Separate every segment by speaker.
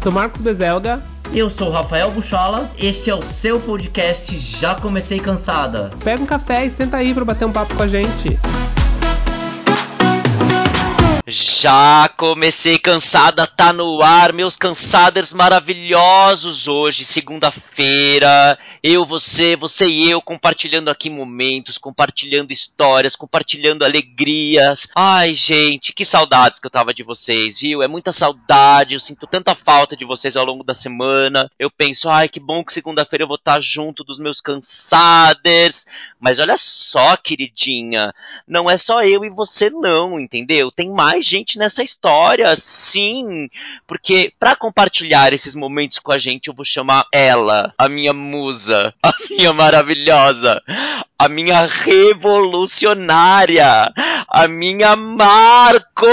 Speaker 1: Eu sou Marcos Bezelga.
Speaker 2: Eu sou Rafael Buchola. Este é o seu podcast Já Comecei Cansada.
Speaker 1: Pega um café e senta aí para bater um papo com a gente.
Speaker 3: Já comecei cansada, tá no ar, meus cansaders maravilhosos hoje, segunda-feira. Eu, você, você e eu compartilhando aqui momentos, compartilhando histórias, compartilhando alegrias. Ai, gente, que saudades que eu tava de vocês, viu? É muita saudade, eu sinto tanta falta de vocês ao longo da semana. Eu penso, ai, que bom que segunda-feira eu vou estar junto dos meus cansaders. Mas olha só, queridinha, não é só eu e você não, entendeu? Tem mais mais gente nessa história, sim. Porque para compartilhar esses momentos com a gente, eu vou chamar ela, a minha musa, a minha maravilhosa, a minha revolucionária, a minha Marcos!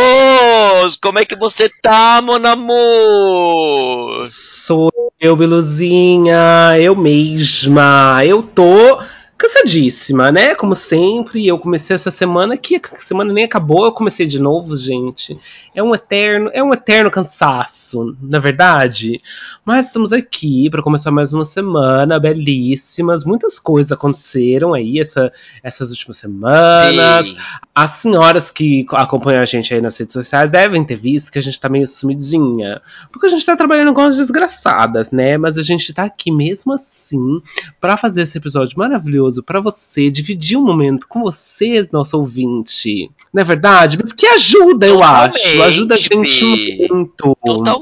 Speaker 3: Como é que você tá, mon amor?
Speaker 1: Sou eu, Beluzinha, eu mesma. Eu tô cansadíssima, né? Como sempre, eu comecei essa semana que a semana nem acabou, eu comecei de novo, gente. É um eterno, é um eterno cansaço, na verdade. Mas estamos aqui para começar mais uma semana belíssimas. Muitas coisas aconteceram aí essa, essas últimas semanas. Sim. As senhoras que acompanham a gente aí nas redes sociais devem ter visto que a gente tá meio sumidinha. Porque a gente tá trabalhando com as desgraçadas, né? Mas a gente tá aqui mesmo assim para fazer esse episódio maravilhoso para você dividir um momento com você, nosso ouvinte. Não é verdade? Porque ajuda, eu acho. Ajuda a gente muito.
Speaker 3: Totalmente.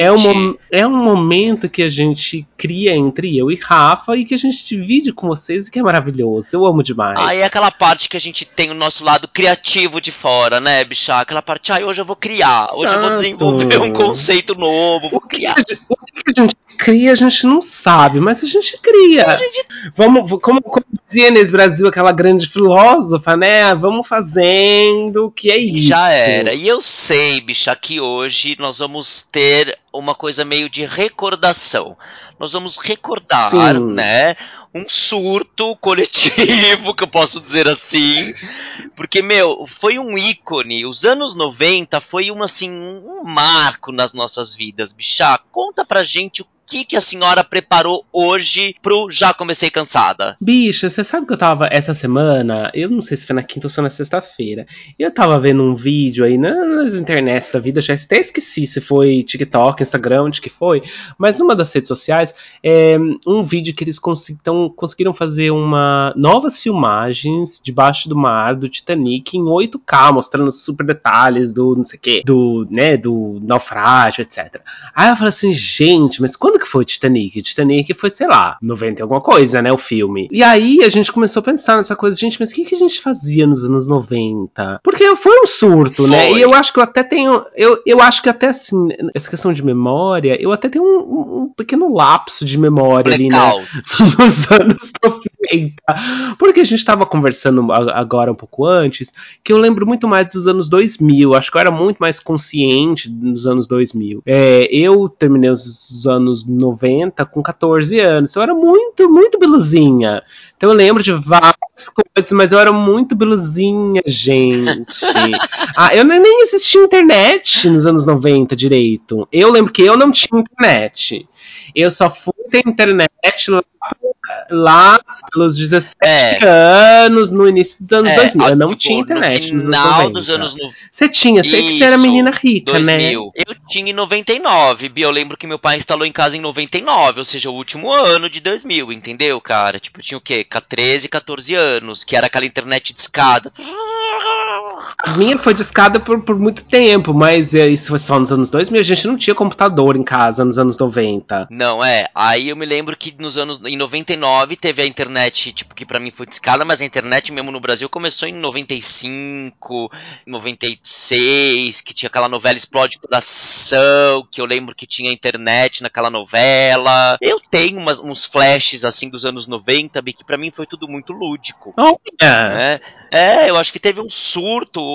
Speaker 1: É um, é um momento que a gente cria entre eu e Rafa e que a gente divide com vocês e que é maravilhoso. Eu amo demais.
Speaker 3: Ah, é aquela parte que a gente tem o nosso lado criativo de fora, né, bicha? Aquela parte, ah, hoje eu vou criar, hoje eu vou desenvolver um conceito novo, vou criar.
Speaker 1: O que a gente cria, a gente não sabe, mas a gente cria. A gente... Vamos, como, como dizia nesse Brasil aquela grande filósofa, né? Vamos fazendo, que é isso.
Speaker 3: Já era. E eu sei, bicha, que hoje nós vamos ter uma coisa meio de recordação. Nós vamos recordar, Sim. né? Um surto coletivo, que eu posso dizer assim. Porque, meu, foi um ícone. Os anos 90 foi um, assim, um marco nas nossas vidas, bicha. Conta pra gente o que, que a senhora preparou hoje pro Já Comecei Cansada?
Speaker 1: Bicha, você sabe que eu tava essa semana, eu não sei se foi na quinta ou se foi na sexta-feira, eu tava vendo um vídeo aí nas internets da vida, já até esqueci se foi TikTok, Instagram, onde que foi, mas numa das redes sociais, é um vídeo que eles cons então, conseguiram fazer uma novas filmagens debaixo do mar do Titanic em 8K, mostrando super detalhes do não sei o que, do, né, do naufrágio, etc. Aí eu falei assim, gente, mas quando que foi Titanic? Titanic foi, sei lá, 90 e alguma coisa, né? O filme. E aí a gente começou a pensar nessa coisa, gente, mas o que, que a gente fazia nos anos 90? Porque foi um surto, né? foi. né? E eu acho que eu até tenho. Eu, eu acho que até assim, essa questão de memória, eu até tenho um, um pequeno lapso de memória ali, né? Nos anos 90. Porque a gente tava conversando agora um pouco antes, que eu lembro muito mais dos anos 2000. Acho que eu era muito mais consciente nos anos 2000. É, eu terminei os anos 90 com 14 anos. Eu era muito, muito beluzinha. Então eu lembro de várias coisas, mas eu era muito beluzinha, gente. ah, eu nem existia internet nos anos 90 direito. Eu lembro que eu não tinha internet. Eu só fui ter internet lá lá pelos 17 é. anos, no início dos anos é, 2000. Eu não tipo, tinha internet.
Speaker 3: No final dos anos 90.
Speaker 1: Você tinha, sei que você era menina rica, 2000. né?
Speaker 3: Eu tinha em 99, Bia. Eu lembro que meu pai instalou em casa em 99, ou seja, o último ano de 2000, entendeu, cara? Tipo, eu tinha o quê? 13, 14 anos, que era aquela internet de escada.
Speaker 1: Minha foi discada por, por muito tempo, mas é, isso foi só nos anos 2000. A gente não tinha computador em casa nos anos 90.
Speaker 3: Não, é. Aí eu me lembro que nos anos em 99 teve a internet, tipo, que para mim foi discada, mas a internet mesmo no Brasil começou em 95, 96, que tinha aquela novela Explode Coração, que eu lembro que tinha internet naquela novela. Eu tenho umas, uns flashes assim dos anos 90, que para mim foi tudo muito lúdico.
Speaker 1: Oh, yeah.
Speaker 3: é. É, eu acho que teve um surto.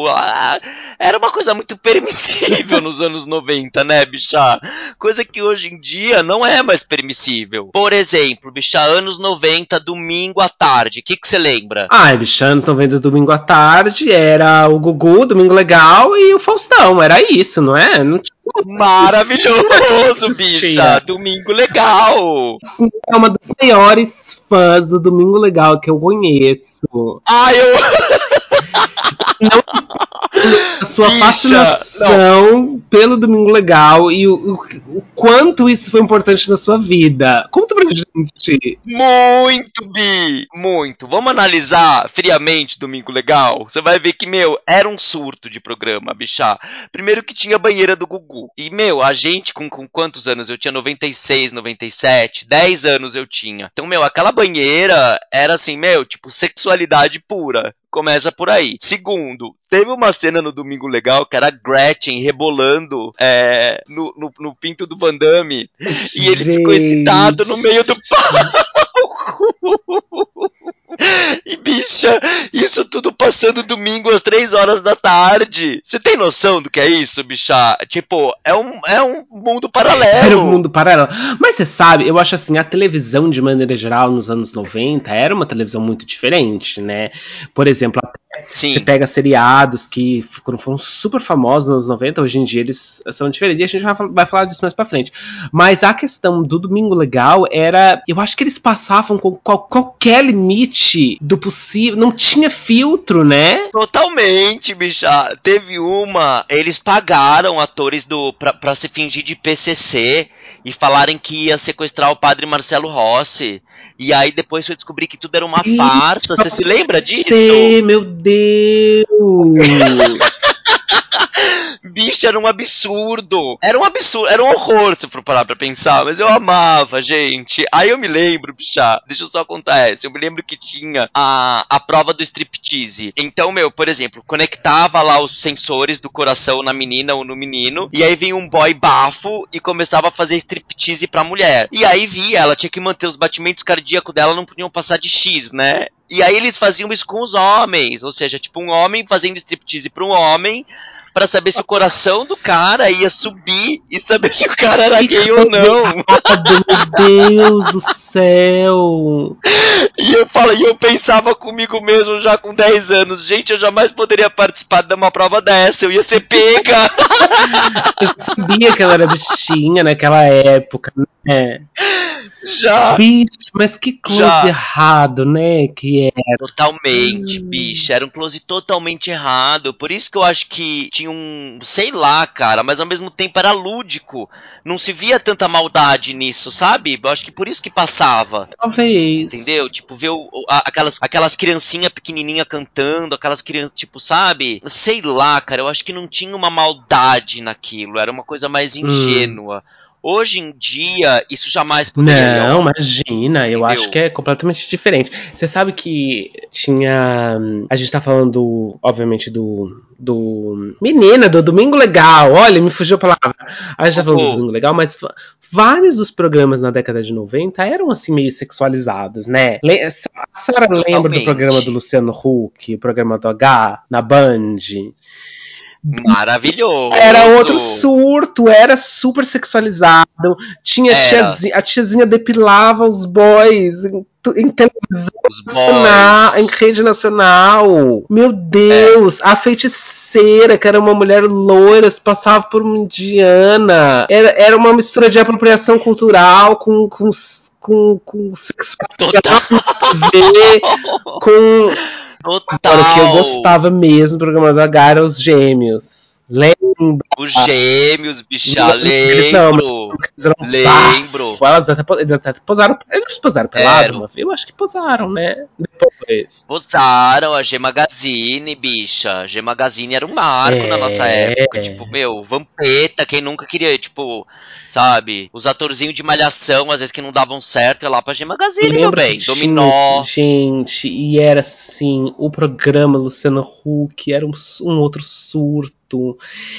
Speaker 3: Ah, era uma coisa muito permissível nos anos 90, né, bicha? Coisa que hoje em dia não é mais permissível. Por exemplo, bicha, anos 90, domingo à tarde. O que você lembra?
Speaker 1: Ah, bicha, anos 90, domingo à tarde era o Gugu, Domingo Legal e o Faustão. Era isso, não é? Não tinha
Speaker 3: Maravilhoso, bicha. Domingo legal.
Speaker 1: Sim, é uma das maiores fãs do Domingo Legal que eu conheço.
Speaker 3: Ai, eu.
Speaker 1: A sua
Speaker 3: Bicha,
Speaker 1: fascinação pelo Domingo Legal e o, o- o quanto isso foi importante na sua vida. Conta pra gente.
Speaker 3: Muito, Bi! Muito. Vamos analisar friamente Domingo Legal? Você vai ver que, meu, era um surto de programa, bichá. Primeiro que tinha a banheira do Gugu. E, meu, a gente, com, com quantos anos? Eu tinha 96, 97, 10 anos eu tinha. Então, meu, aquela banheira era assim, meu, tipo, sexualidade pura. Começa por aí. Segundo, teve uma cena no Domingo Legal que era a Gretchen rebolando é, no, no, no pinto do Van Damme. E ele ficou excitado no meio do palco. E bicha, isso tudo passando domingo às três horas da tarde. Você tem noção do que é isso, bicha? Tipo, é um, é um mundo paralelo.
Speaker 1: Era um mundo paralelo. Mas você sabe, eu acho assim, a televisão, de maneira geral, nos anos 90, era uma televisão muito diferente, né? Por exemplo, Você
Speaker 3: Sim.
Speaker 1: pega seriados que foram, foram super famosos nos anos 90, hoje em dia eles são diferentes, e a gente vai, vai falar disso mais pra frente. Mas a questão do Domingo Legal era. Eu acho que eles passavam com qual- qualquer limite do possível, não tinha filtro, né?
Speaker 3: Totalmente, bicha. Teve uma. Eles pagaram atores do pra, pra se fingir de PCC e falarem que ia sequestrar o padre Marcelo Rossi. E aí depois foi descobrir que tudo era uma farsa. Você se lembra disso?
Speaker 1: Sei, meu Deus!
Speaker 3: Bicho, era um absurdo. Era um absurdo, era um horror se for parar pra pensar, mas eu amava, gente. Aí eu me lembro, bicha, deixa eu só contar essa. Eu me lembro que tinha a, a prova do striptease. Então, meu, por exemplo, conectava lá os sensores do coração na menina ou no menino, e aí vinha um boy bafo e começava a fazer striptease pra mulher. E aí via, ela tinha que manter os batimentos cardíacos dela, não podiam passar de X, né? E aí eles faziam isso com os homens, ou seja, tipo um homem fazendo striptease pra um homem, Pra saber se o coração do cara ia subir e saber se o cara era gay ou não.
Speaker 1: Meu Deus do céu!
Speaker 3: E eu falo, e eu pensava comigo mesmo já com 10 anos, gente, eu jamais poderia participar de uma prova dessa, eu ia ser pega.
Speaker 1: Eu sabia que ela era bichinha naquela época, né?
Speaker 3: já.
Speaker 1: Bicho, mas que close
Speaker 3: Já.
Speaker 1: errado, né? Que é.
Speaker 3: Totalmente, bicho. Era um close totalmente errado. Por isso que eu acho que tinha um. Sei lá, cara, mas ao mesmo tempo era lúdico. Não se via tanta maldade nisso, sabe? Eu acho que por isso que passava.
Speaker 1: Talvez.
Speaker 3: Entendeu? Tipo, ver o- a- aquelas, aquelas criancinhas pequenininha cantando, aquelas crianças, tipo, sabe? Sei lá, cara, eu acho que não tinha uma maldade naquilo, era uma coisa mais ingênua. Hoje em dia, isso jamais poderia.
Speaker 1: Não, imagina, eu
Speaker 3: Entendeu?
Speaker 1: acho que é completamente diferente. Você sabe que tinha. A gente tá falando, obviamente, do. Do. Menina, do Domingo Legal. Olha, me fugiu a palavra. A gente tá falando do. Domingo Legal, mas vários dos programas na década de 90 eram assim meio sexualizados, né? A senhora lembra do
Speaker 3: Totalmente.
Speaker 1: programa do Luciano Huck, o programa do H, na Band?
Speaker 3: Maravilhoso.
Speaker 1: Era outro surto, era super sexualizado. Tinha
Speaker 3: Era.
Speaker 1: tiazinha, a tiazinha depilava os boys em, em televisão
Speaker 3: Os
Speaker 1: nacional,
Speaker 3: boys.
Speaker 1: em rede nacional. Meu Deus, a feiticeira, que era uma mulher loira, se passava por uma indiana. Era, era uma mistura de apropriação cultural com. com com, com sexualidade a com
Speaker 3: Total.
Speaker 1: Agora, o que eu gostava mesmo do programa do H era os gêmeos. Lembra?
Speaker 3: Os gêmeos, bicha,
Speaker 1: Eles não, mas
Speaker 3: lembro.
Speaker 1: eles eram
Speaker 3: Lembro.
Speaker 1: Elas até, eles até posaram. Eles posaram pelado uma vez? Eu acho que posaram, né? Depois.
Speaker 3: Posaram a G Magazine, bicha. A G Magazine era um marco
Speaker 1: É.
Speaker 3: na nossa época. Tipo, meu, Vampeta, quem nunca queria, tipo, sabe? Os atorzinhos de malhação, às vezes que não davam certo, ia lá pra G Magazine, meu
Speaker 1: Lembra
Speaker 3: bem.
Speaker 1: que tinha
Speaker 3: Dominó.
Speaker 1: Gente, e era assim, o programa Luciano Huck era um, um outro surto.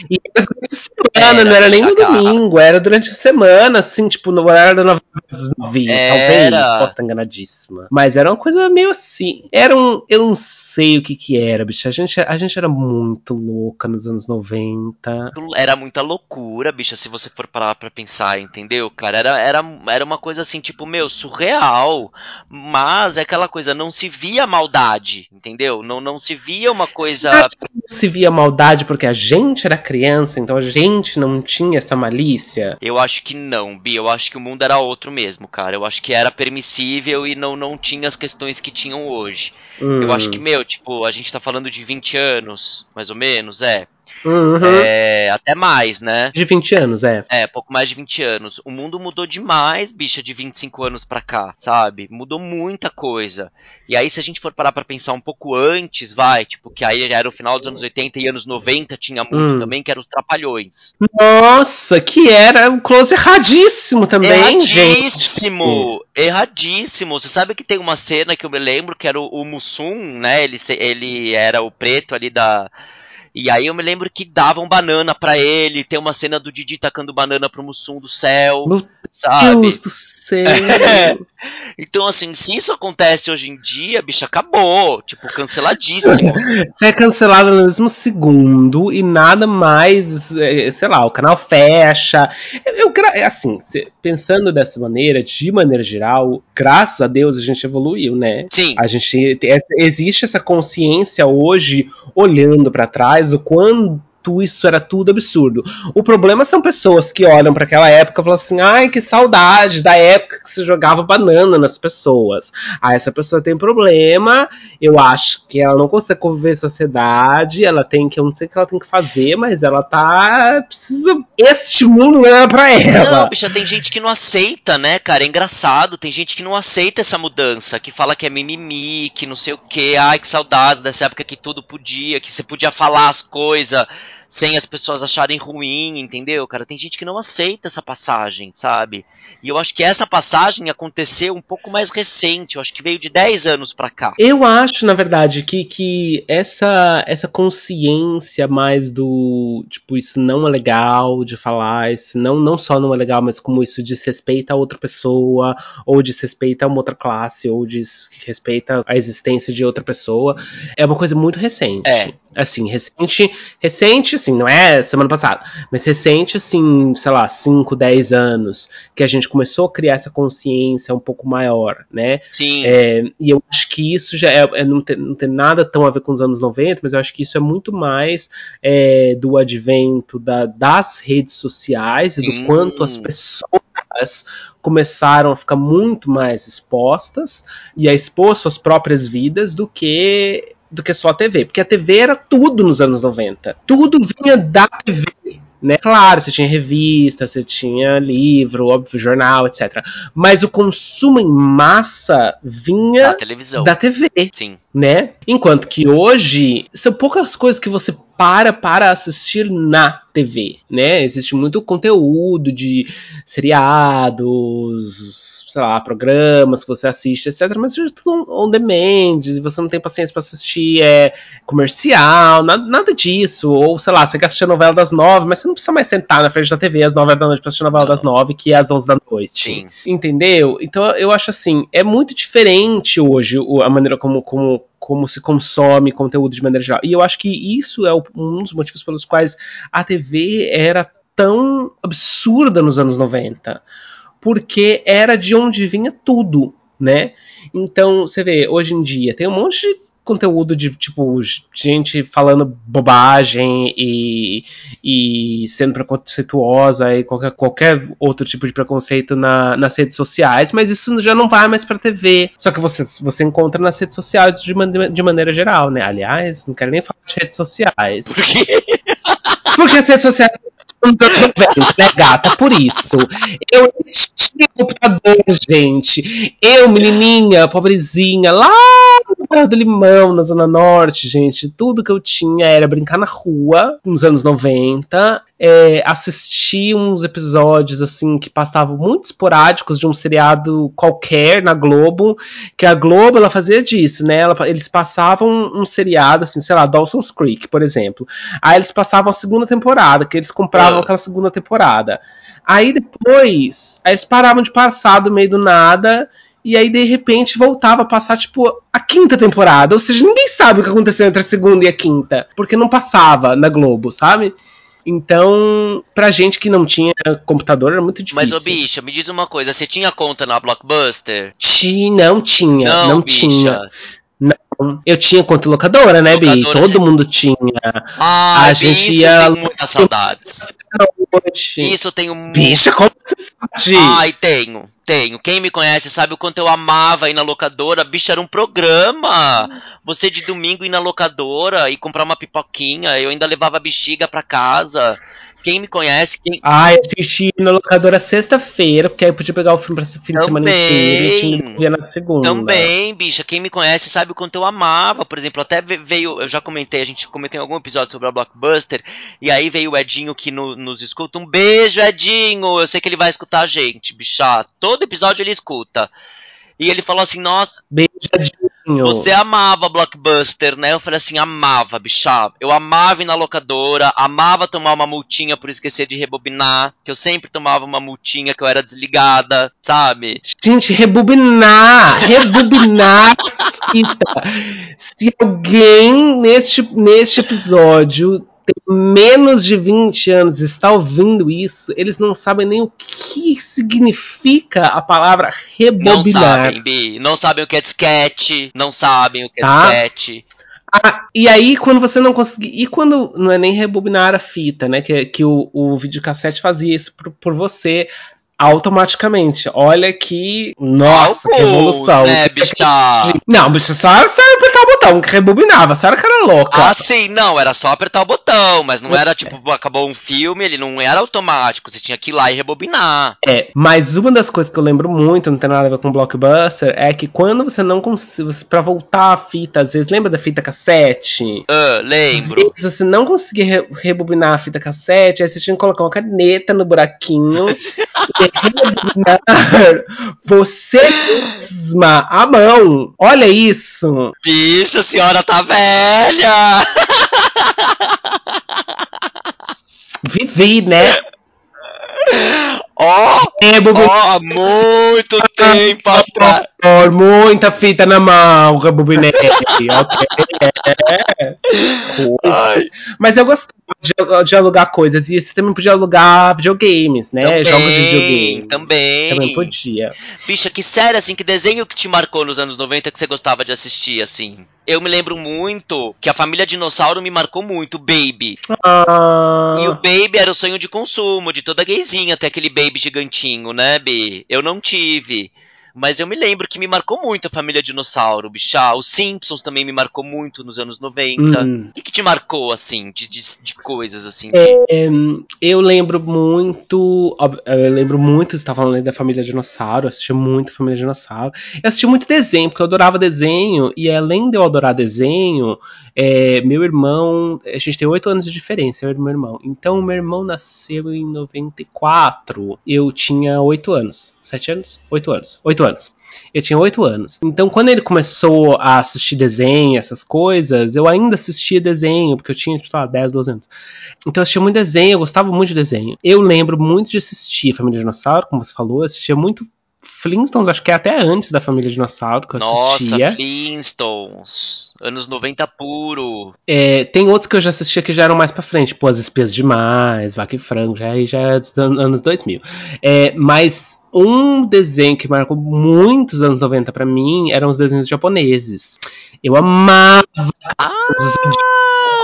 Speaker 1: E era durante a semana,
Speaker 3: Era,
Speaker 1: não era nem no domingo, era durante a semana, assim, tipo, no horário da das nove, talvez, posso estar enganadíssima. Mas era uma coisa meio assim, era um. Eu não sei o que que era, bicho. A gente, a gente era muito louca nos anos 90.
Speaker 3: Era muita loucura, bicha, se você for parar pra pensar, entendeu? Cara, era, era, era uma coisa assim, tipo, meu, surreal. Mas é aquela coisa, não se via maldade, entendeu? Não, não se via uma coisa.
Speaker 1: Não se via maldade porque a gente era criança, então a gente não tinha essa malícia?
Speaker 3: Eu acho que não, Bi. Eu acho que o mundo era outro mesmo, cara. Eu acho que era permissível e não, não tinha as questões que tinham hoje.
Speaker 1: Hum.
Speaker 3: Eu acho que, meu, tipo, a gente tá falando de 20 anos, mais ou menos, é.
Speaker 1: Uhum.
Speaker 3: É, até mais, né?
Speaker 1: De 20 anos, é.
Speaker 3: É, pouco mais de 20 anos. O mundo mudou demais, bicha, de 25 anos pra cá, sabe? Mudou muita coisa. E aí, se a gente for parar pra pensar um pouco antes, vai, tipo, que aí já era o final dos anos 80 e anos 90, tinha muito
Speaker 1: Hum.
Speaker 3: também, que eram os Trapalhões.
Speaker 1: Nossa, que era um close erradíssimo também, gente.
Speaker 3: Erradíssimo! Erradíssimo! Você sabe que tem uma cena que eu me lembro que era o, o Mussum, né? Ele, ele era o preto ali da. E aí eu me lembro que davam banana pra ele. Tem uma cena do Didi tacando banana pro Mussum do céu,
Speaker 1: Meu
Speaker 3: sabe?
Speaker 1: Deus do céu.
Speaker 3: Então, assim, se isso acontece hoje em dia, bicho, acabou. Tipo, canceladíssimo.
Speaker 1: Você é cancelado no mesmo segundo e nada mais, é, sei lá, o canal fecha. Eu, eu é assim, pensando dessa maneira, de maneira geral, graças a Deus a gente evoluiu, né?
Speaker 3: Sim.
Speaker 1: A gente existe essa consciência hoje, olhando pra trás, o quanto isso era tudo absurdo. O problema são pessoas que olham pra aquela época e falam assim: ai, que saudade da época que se jogava banana nas pessoas. Ah, essa pessoa tem problema, eu acho que ela não consegue conviver em sociedade, ela tem que, eu não sei o que ela tem que fazer, mas ela tá. Precisa. Este mundo não é pra ela.
Speaker 3: Não, bicha, tem gente que não aceita, né, cara? É engraçado. Tem gente que não aceita essa mudança, que fala que é mimimi, que não sei o que. Ai, que saudades dessa época que tudo podia, que você podia falar as coisas sem as pessoas acharem ruim, entendeu, cara? Tem gente que não aceita essa passagem, sabe? E eu acho que essa passagem aconteceu um pouco mais recente. Eu acho que veio de 10 anos pra cá.
Speaker 1: Eu acho, na verdade, que, que essa, essa consciência mais do tipo, isso não é legal de falar, isso não, não só não é legal, mas como isso desrespeita a outra pessoa, ou desrespeita uma outra classe, ou desrespeita a existência de outra pessoa, é uma coisa muito recente.
Speaker 3: É.
Speaker 1: Assim, recente, recente, assim, não é semana passada, mas recente, assim, sei lá, 5, 10 anos, que a gente começou a criar essa consciência um pouco maior, né?
Speaker 3: Sim.
Speaker 1: É, e eu acho que isso já é, é- não, tem, não tem nada tão a ver com os anos 90, mas eu acho que isso é muito mais é, do advento da- das redes sociais e
Speaker 3: Sim.
Speaker 1: do quanto as pessoas começaram a ficar muito mais expostas e a expor suas próprias vidas do que do que só a TV, porque a TV era tudo nos anos 90. Tudo vinha da TV. Né? Claro, você tinha revista, você tinha livro, óbvio, jornal, etc. Mas o consumo em massa vinha
Speaker 3: Da televisão.
Speaker 1: da TV,
Speaker 3: Sim.
Speaker 1: né? Enquanto que hoje são poucas coisas que você para para assistir na TV, né? Existe muito conteúdo de seriados, sei lá, programas que você assiste, etc. Mas isso é tudo on demand, você não tem paciência para assistir é, comercial, nada, nada disso. Ou, sei lá, você quer assistir a novela das nove, mas você não precisa mais sentar na frente da TV às nove da noite pra assistir a novela
Speaker 3: Não.
Speaker 1: das nove, que é às onze da noite.
Speaker 3: Sim.
Speaker 1: Entendeu? Então eu acho assim, é muito diferente hoje a maneira como, como, como se consome conteúdo de maneira geral. E eu acho que isso é um dos motivos pelos quais a TV era tão absurda nos anos 90. Porque era de onde vinha tudo, né? Então, você vê, hoje em dia tem um monte de conteúdo de, tipo, gente falando bobagem e, e sendo preconceituosa e qualquer, qualquer outro tipo de preconceito na- nas redes sociais, mas isso já não vai mais pra TV. Só que você, você encontra nas redes sociais de, mane- de maneira geral, né? Aliás, não quero nem falar de redes sociais.
Speaker 3: Por quê?
Speaker 1: Porque as redes sociais dos anos 90, né, gata? Por isso. Eu tinha computador, gente. Eu, menininha, pobrezinha, lá no bairro do Limão, na Zona Norte, gente. Tudo que eu tinha era brincar na rua, nos anos 90. É, assistir uns episódios, assim, que passavam muito esporádicos de um seriado qualquer na Globo. Que a Globo, ela fazia disso, né? Ela- eles passavam um seriado, assim, sei lá, Dawson's Creek, por exemplo. Aí eles passavam a segunda temporada, que eles compravam
Speaker 3: Ah.
Speaker 1: aquela segunda temporada. Aí depois, aí eles paravam de passar do meio do nada E aí, de repente, voltava a passar, tipo, a quinta temporada. Ou seja, ninguém sabe o que aconteceu entre a segunda e a quinta. Porque não passava na Globo, sabe? Então, pra gente que não tinha computador, era muito difícil.
Speaker 3: Mas, ô bicha, me diz uma coisa, você tinha conta na Blockbuster?
Speaker 1: Ti, não tinha,
Speaker 3: Não,
Speaker 1: não,
Speaker 3: bicha.
Speaker 1: tinha. Não. Eu tinha conta locadora, né, Bi?
Speaker 3: Locadora,
Speaker 1: Todo
Speaker 3: sim.
Speaker 1: mundo tinha.
Speaker 3: Ah,
Speaker 1: A
Speaker 3: bicho,
Speaker 1: gente
Speaker 3: eu
Speaker 1: ia-
Speaker 3: tenho muitas saudades.
Speaker 1: Noite.
Speaker 3: Isso eu tenho mu-
Speaker 1: Bicha, como você sabe?
Speaker 3: Ai, tenho, tenho. Quem me conhece sabe o quanto eu amava ir na locadora. Bicho, era um programa. Você de domingo ir na locadora e comprar uma pipoquinha. Eu ainda levava bexiga pra casa. Quem me conhece, quem...
Speaker 1: Ai, eu assisti na locadora sexta-feira, porque aí eu podia pegar o filme pra fim de semana inteiro e tinha na segunda.
Speaker 3: Também, bicha, quem me conhece sabe o quanto eu amava. Por exemplo, até ve- veio, eu já comentei, a gente comentou em algum episódio sobre a Blockbuster, e aí veio o Edinho que no- nos escuta. Um beijo, Edinho! Eu sei que ele vai escutar a gente, bicha. Todo episódio ele escuta. E ele falou assim, nossa, Você amava Blockbuster, né? Eu falei assim, amava, bicha. Eu amava ir na locadora, amava tomar uma multinha por esquecer de rebobinar, que eu sempre tomava uma multinha que eu era desligada, sabe?
Speaker 1: Gente, rebobinar! Rebobinar fita. Se alguém neste, neste episódio tem menos de 20 anos está ouvindo isso, eles não sabem nem o que significa a palavra
Speaker 3: Não
Speaker 1: rebobinar.
Speaker 3: sabem, Bi. Não sabem o que é disquete. Não sabem o que é
Speaker 1: Tá.
Speaker 3: disquete.
Speaker 1: Ah, e aí, quando você não conseguir. E quando não é nem rebobinar a fita, né? Que, que o, o videocassete fazia isso por, por você automaticamente. Olha que. Nossa, que
Speaker 3: Álcool,
Speaker 1: revolução.
Speaker 3: Né, bicha?
Speaker 1: Não, bicha, só só apertar o botão que rebobinava. A senhora que era louca.
Speaker 3: Ah, sim, não, era só apertar o botão, mas não era tipo, acabou um filme, ele não era automático, você tinha que ir lá e rebobinar.
Speaker 1: É, mas uma das coisas que eu lembro muito, não tem nada a ver com blockbuster, é que quando você não consegue. Pra voltar a fita, às vezes, lembra da fita cassete?
Speaker 3: Ah,
Speaker 1: Às
Speaker 3: lembro.
Speaker 1: vezes você não conseguia re- rebobinar a fita cassete, aí você tinha que colocar uma caneta no buraquinho você mesma à mão. Olha isso!
Speaker 3: Bicho, a senhora tá velha!
Speaker 1: Vivi, né?
Speaker 3: Ó, ó, há muito tempo atrás.
Speaker 1: Por muita fita na mão, rebobinei. ok? É. Mas eu gostava de, de alugar coisas. E você também podia alugar videogames, né?
Speaker 3: também,
Speaker 1: Jogos de videogame.
Speaker 3: também.
Speaker 1: Também podia.
Speaker 3: Bicha, que série, assim, que desenho que te marcou nos anos 90 que você gostava de assistir, assim? Eu me lembro muito que a família Dinossauro me marcou muito, Baby.
Speaker 1: Ah,
Speaker 3: E o Baby era o sonho de consumo de toda gayzinha ter aquele Baby gigantinho, né, Bi? Eu não tive. Mas eu me lembro que me marcou muito a família Dinossauro, bichá. Os Simpsons também me marcou muito nos anos 90.
Speaker 1: Hum.
Speaker 3: O que, que te marcou, assim, de, de, de coisas, assim?
Speaker 1: É, eu lembro muito. Eu lembro muito, você tá falando da família Dinossauro, eu assisti muito Família Dinossauro. Eu assisti muito desenho, porque eu adorava desenho, e além de eu adorar desenho, é, meu irmão. A gente tem oito anos de diferença, eu e meu irmão. Então, meu irmão nasceu em 94. Eu tinha oito anos. Sete anos? Oito anos. Oito anos. Eu tinha oito anos. Então, quando ele começou a assistir desenho, essas coisas, eu ainda assistia desenho, porque eu tinha, sei lá, 10, 12 anos. Então eu assistia muito desenho, eu gostava muito de desenho. Eu lembro muito de assistir Família Dinossauro, como você falou, eu assistia muito Flintstones, acho que é até antes da Família Dinossauro que eu
Speaker 3: Nossa,
Speaker 1: assistia.
Speaker 3: Flintstones. Anos 90 puro.
Speaker 1: É, tem outros que eu já assistia que já eram mais pra frente, tipo As Espias Demais, Vaca e Frango, já, já é dos an- anos 2000. É, mas um desenho que marcou muitos anos 90 pra mim eram os desenhos japoneses. Eu amava
Speaker 3: Ah!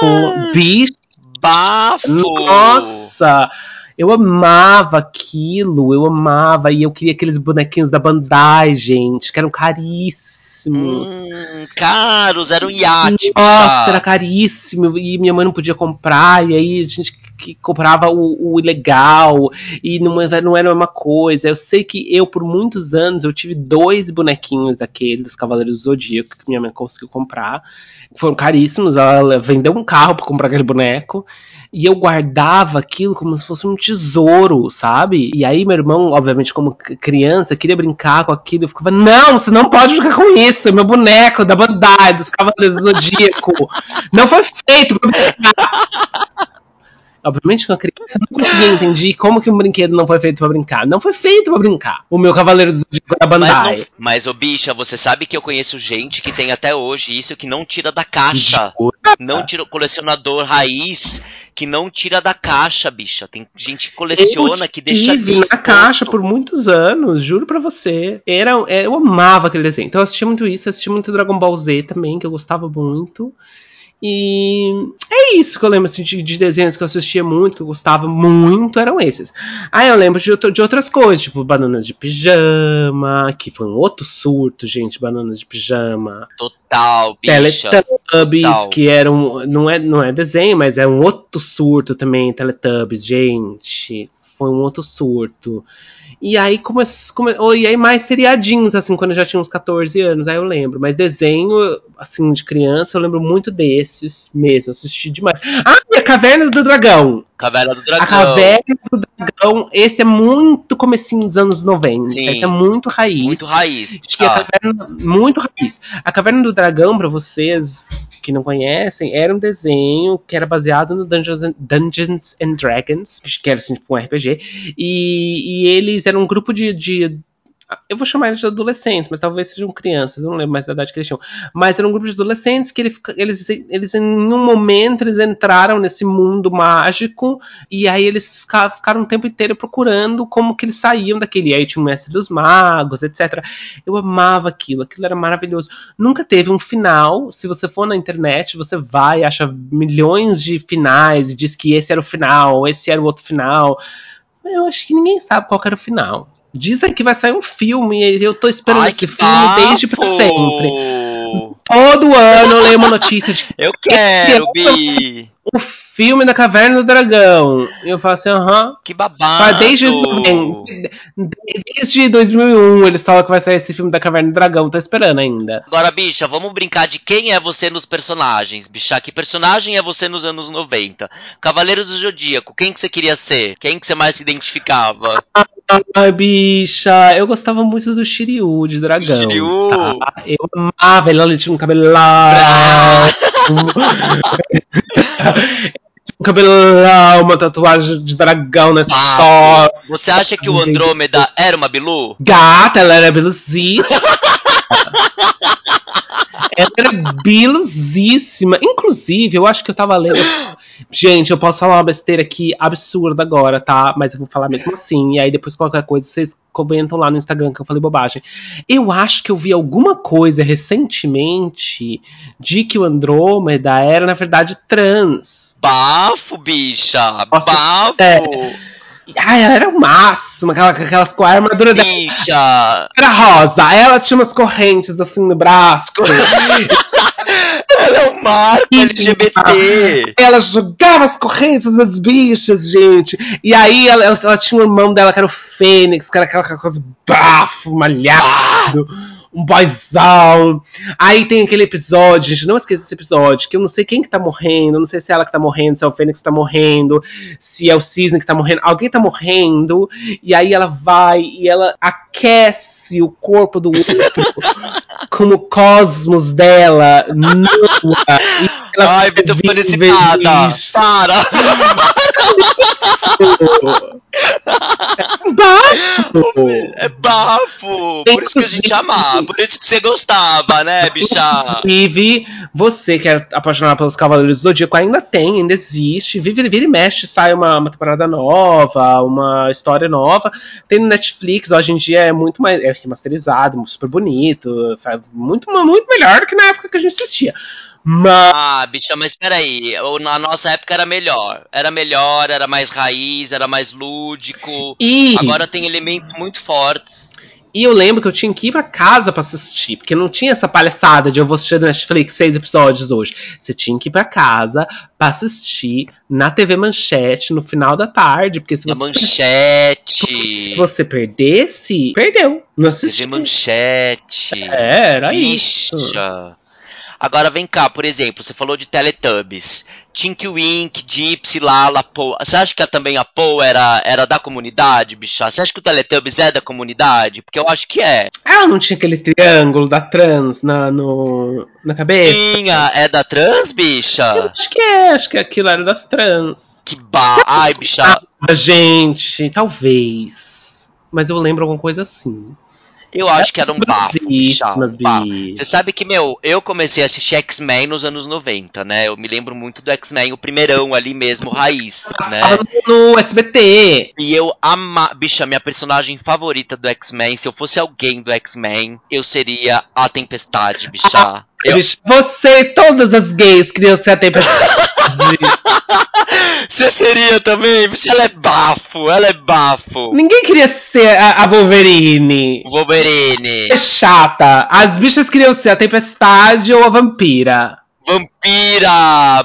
Speaker 1: o bicho
Speaker 3: Bafo!
Speaker 1: Nossa! Eu amava aquilo, eu amava, e eu queria aqueles bonequinhos da Bandai, gente, que eram caríssimos.
Speaker 3: Hum, caros, era um iate,
Speaker 1: Nossa, era caríssimo, e minha mãe não podia comprar, e aí a gente que comprava o, o ilegal, e não, era- não era uma coisa. Eu sei que eu, por muitos anos, eu tive dois bonequinhos daquele, dos Cavaleiros do Zodíaco, que minha mãe conseguiu comprar. Foram caríssimos, ela vendeu um carro pra comprar aquele boneco. E eu guardava aquilo como se fosse um tesouro, sabe? E aí meu irmão, obviamente, como criança, queria brincar com aquilo. Eu ficava, não, você não pode brincar com isso. Meu boneco da Bandai, dos Cavaleiros do Zodíaco. não foi feito pra brincar. Obviamente que uma criança não conseguia entender como que um brinquedo não foi feito pra brincar. Não foi feito pra brincar. O meu Cavaleiro do Zodíaco da Bandai.
Speaker 3: Mas, não, mas ô bicha, você sabe que eu conheço gente que tem até hoje isso que não tira da caixa. Não tira o colecionador raiz que não tira da caixa, bicha. Tem gente que coleciona,
Speaker 1: eu
Speaker 3: que deixa
Speaker 1: tive na caixa por muitos anos, juro pra você. Era, eu amava aquele desenho. Então eu assisti muito isso, assisti muito Dragon Ball Z também, que eu gostava muito. E é isso que eu lembro assim, de, de, desenhos que eu assistia muito, que eu gostava muito, eram esses. Aí eu lembro de, de, outras coisas, tipo Bananas de Pijama, que foi um outro surto, gente, Bananas de Pijama.
Speaker 3: Total, bicha.
Speaker 1: Teletubbies, Total. que era um, não é, não é desenho, mas é um outro surto também, Teletubbies, gente. Foi um outro surto. E aí, como, como, e aí mais seriadinhos, assim, quando eu já tinha uns 14 anos, aí eu lembro. Mas desenho, assim, de criança, eu lembro muito desses mesmo. Assisti demais. Ah, e a Caverna do Dragão!
Speaker 3: Caverna do Dragão.
Speaker 1: A Caverna do Dragão, esse é muito comecinho dos anos 90. Sim. Esse é muito raiz.
Speaker 3: Muito raiz.
Speaker 1: Ah. A caverna, muito raiz. A Caverna do Dragão, para vocês que não conhecem, era um desenho que era baseado no Dungeons and, Dungeons and Dragons, que era assim, tipo um RPG. E, e eles eram um grupo de, de eu vou chamar eles de adolescentes, mas talvez sejam crianças, eu não lembro mais da idade que eles tinham. Mas era um grupo de adolescentes que ele, eles, eles, em um momento, eles entraram nesse mundo mágico e aí eles ficaram, ficaram um tempo inteiro procurando como que eles saíam daquele. E aí tinha o Mestre dos Magos, etc. Eu amava aquilo, aquilo era maravilhoso. Nunca teve um final. Se você for na internet, você vai, acha milhões de finais e diz que esse era o final, esse era o outro final. Eu acho que ninguém sabe qual era o final. Dizem que vai sair um filme e eu tô esperando Ai, esse filme desde pra sempre. Todo ano eu leio uma notícia de
Speaker 3: Eu quero, Bi!
Speaker 1: O filme da Caverna do Dragão. E eu falo assim, aham.
Speaker 3: Que babado.
Speaker 1: Desde, desde 2001 eles falam que vai sair esse filme da Caverna do Dragão. Tô esperando ainda.
Speaker 3: Agora, bicha, vamos brincar de quem é você nos personagens. Bicha, que personagem é você nos anos 90? Cavaleiros do Zodíaco, quem que você queria ser? Quem que você mais se identificava?
Speaker 1: Ai, bicha, eu gostava muito do Shiryu, de dragão.
Speaker 3: Shiryu?
Speaker 1: Tá? Eu amava ele, ele tinha um cabelo lá. um cabelo lá, uma tatuagem de dragão nessa ah,
Speaker 3: Você acha que o Andrômeda era uma Bilu?
Speaker 1: Gata, ela era biluzíssima. ela era biluzíssima. Inclusive, eu acho que eu tava lendo. Gente, eu posso falar uma besteira aqui absurda agora, tá? Mas eu vou falar mesmo assim. E aí depois qualquer coisa vocês comentam lá no Instagram que eu falei bobagem. Eu acho que eu vi alguma coisa recentemente de que o Andrômeda era, na verdade, trans.
Speaker 3: Bafo, bicha! Nossa, bafo! É.
Speaker 1: Ai, ela era o máximo, aquela, aquelas com a armadura
Speaker 3: Bicha.
Speaker 1: dela. Era rosa. Ela tinha umas correntes assim no braço.
Speaker 3: ela é um marco LGBT.
Speaker 1: Ela jogava as correntes das bichas, gente. E aí ela, ela, ela tinha um irmão dela que era o Fênix, que era aquela coisa bafo, malhado. Um boyzão. Aí tem aquele episódio, gente, não esqueça esse episódio, que eu não sei quem que tá morrendo, não sei se é ela que tá morrendo, se é o Fênix que tá morrendo, se é o Cisne que tá morrendo, alguém tá morrendo, e aí ela vai e ela aquece o corpo do outro como o cosmos dela nua.
Speaker 3: Ai, Vitor Felicitada! Para!
Speaker 1: É bafo!
Speaker 3: É bafo! Por isso que a gente amava, por isso que você gostava, né, bicha?
Speaker 1: Inclusive, você que é apaixonado pelos Cavaleiros do Zodíaco ainda tem, ainda existe. Vive, vira e mexe, sai uma, uma temporada nova, uma história nova. Tem no Netflix, hoje em dia é muito mais é remasterizado, super bonito, muito, muito melhor do que na época que a gente assistia.
Speaker 3: Mas... Ah, bicha, mas peraí. Na nossa época era melhor. Era melhor, era mais raiz, era mais lúdico.
Speaker 1: E...
Speaker 3: Agora tem elementos muito fortes.
Speaker 1: E eu lembro que eu tinha que ir pra casa para assistir, porque não tinha essa palhaçada de eu vou assistir no Netflix seis episódios hoje. Você tinha que ir pra casa pra assistir na TV Manchete no final da tarde, porque se
Speaker 3: você.
Speaker 1: Manchete! Se você perdesse, perdeu. Não assistiu.
Speaker 3: TV Manchete.
Speaker 1: É, era
Speaker 3: Bicha. isso. Agora vem cá, por exemplo, você falou de Teletubbies. Tinky Wink, Gypsy, Lala, Poe. Você acha que também a Poe era, era da comunidade, bicha? Você acha que o Teletubbies é da comunidade? Porque eu acho que é.
Speaker 1: Ela não tinha aquele triângulo da trans na, no, na cabeça?
Speaker 3: Tinha, é da trans, bicha?
Speaker 1: Eu acho que é, acho que aquilo era das trans.
Speaker 3: Que ba... Ai, bicha.
Speaker 1: Ah, gente, talvez. Mas eu lembro alguma coisa assim.
Speaker 3: Eu acho que era um bafo. Você sabe que, meu, eu comecei a assistir X-Men nos anos 90, né? Eu me lembro muito do X-Men, o primeirão ali mesmo, raiz, né?
Speaker 1: No SBT.
Speaker 3: E eu ama... Bicha, minha personagem favorita do X-Men, se eu fosse alguém do X-Men, eu seria a Tempestade, bicha. Eu-
Speaker 1: Bicho, Você e todas as gays queriam ser a tempestade.
Speaker 3: Você seria também? Ela é bafo, ela é bafo.
Speaker 1: Ninguém queria ser a, a Wolverine.
Speaker 3: Wolverine.
Speaker 1: É chata. As bichas queriam ser a tempestade ou a vampira.
Speaker 3: Vampira!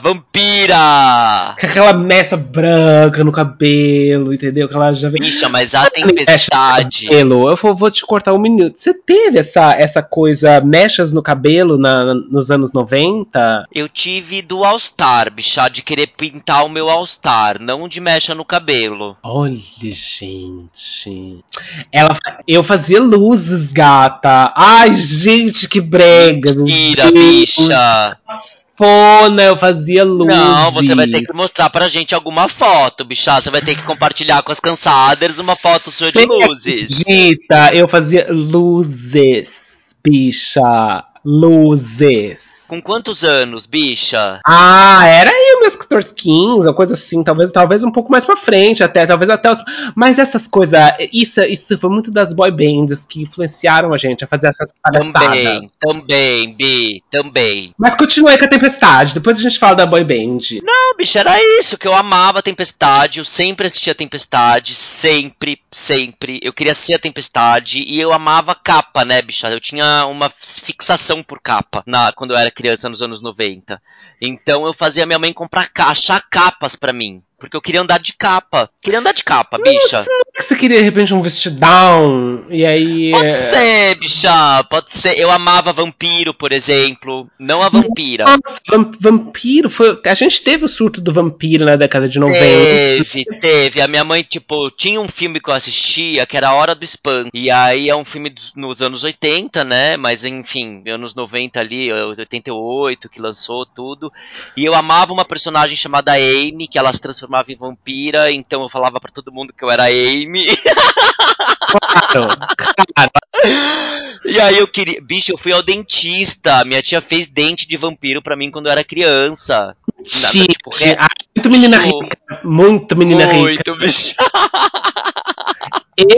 Speaker 3: Vampira!
Speaker 1: Com aquela mecha branca no cabelo, entendeu? Que ela já vem.
Speaker 3: Bicha, mas a tempestade.
Speaker 1: cabelo. Eu vou, vou te cortar um minuto. Você teve essa, essa coisa, mechas no cabelo na- nos anos 90?
Speaker 3: Eu tive do All-Star, bicha, de querer pintar o meu All-Star, não de mecha no cabelo.
Speaker 1: Olha, gente. Ela, eu fazia luzes, gata. Ai, gente, que brega.
Speaker 3: Mentira, bicha.
Speaker 1: Fona, eu fazia luzes.
Speaker 3: Não, você vai ter que mostrar pra gente alguma foto, bicha. Você vai ter que compartilhar com as cansadas uma foto sua de
Speaker 1: Você
Speaker 3: luzes.
Speaker 1: Acredita, eu fazia luzes, bicha. Luzes.
Speaker 3: Com quantos anos, bicha?
Speaker 1: Ah, era aí meus 14, 15, uma coisa assim, talvez, talvez um pouco mais pra frente, até, talvez até os. Mas essas coisas, isso, isso foi muito das boy bands que influenciaram a gente a fazer essas palhaçadas.
Speaker 3: Também, também, Bi, também.
Speaker 1: Mas continuei com a tempestade, depois a gente fala da boy band.
Speaker 3: Não, bicho, era isso, que eu amava a Tempestade, eu sempre assistia a Tempestade, sempre, sempre. Eu queria ser a Tempestade e eu amava capa, né, bicha? Eu tinha uma fixação por capa na, quando eu era criança nos anos 90. Então eu fazia minha mãe comprar achar capas pra mim. Porque eu queria andar de capa. Queria andar de capa, bicha.
Speaker 1: que você queria de repente um vestidão e aí.
Speaker 3: Pode
Speaker 1: é,
Speaker 3: ser, bicha, pode ser. Eu amava vampiro, por exemplo. Não a vampira.
Speaker 1: Nossa, vam- vampiro foi. A gente teve o surto do vampiro na década de 90.
Speaker 3: Teve, teve. A minha mãe, tipo, tinha um filme que eu assistia que era A Hora do Espanto. E aí é um filme dos- nos anos 80, né? Mas enfim, anos 90 ali, 88, que lançou tudo. E eu amava uma personagem chamada Amy, que ela se transformava em vampira, então eu falava pra todo mundo que eu era Amy.
Speaker 1: Claro, claro.
Speaker 3: E aí eu queria. Bicho, eu fui ao dentista. Minha tia fez dente de vampiro pra mim quando eu era criança.
Speaker 1: Sim,
Speaker 3: tipo, re-
Speaker 1: muito menina rica. Muito menina rica.
Speaker 3: Muito, bicho.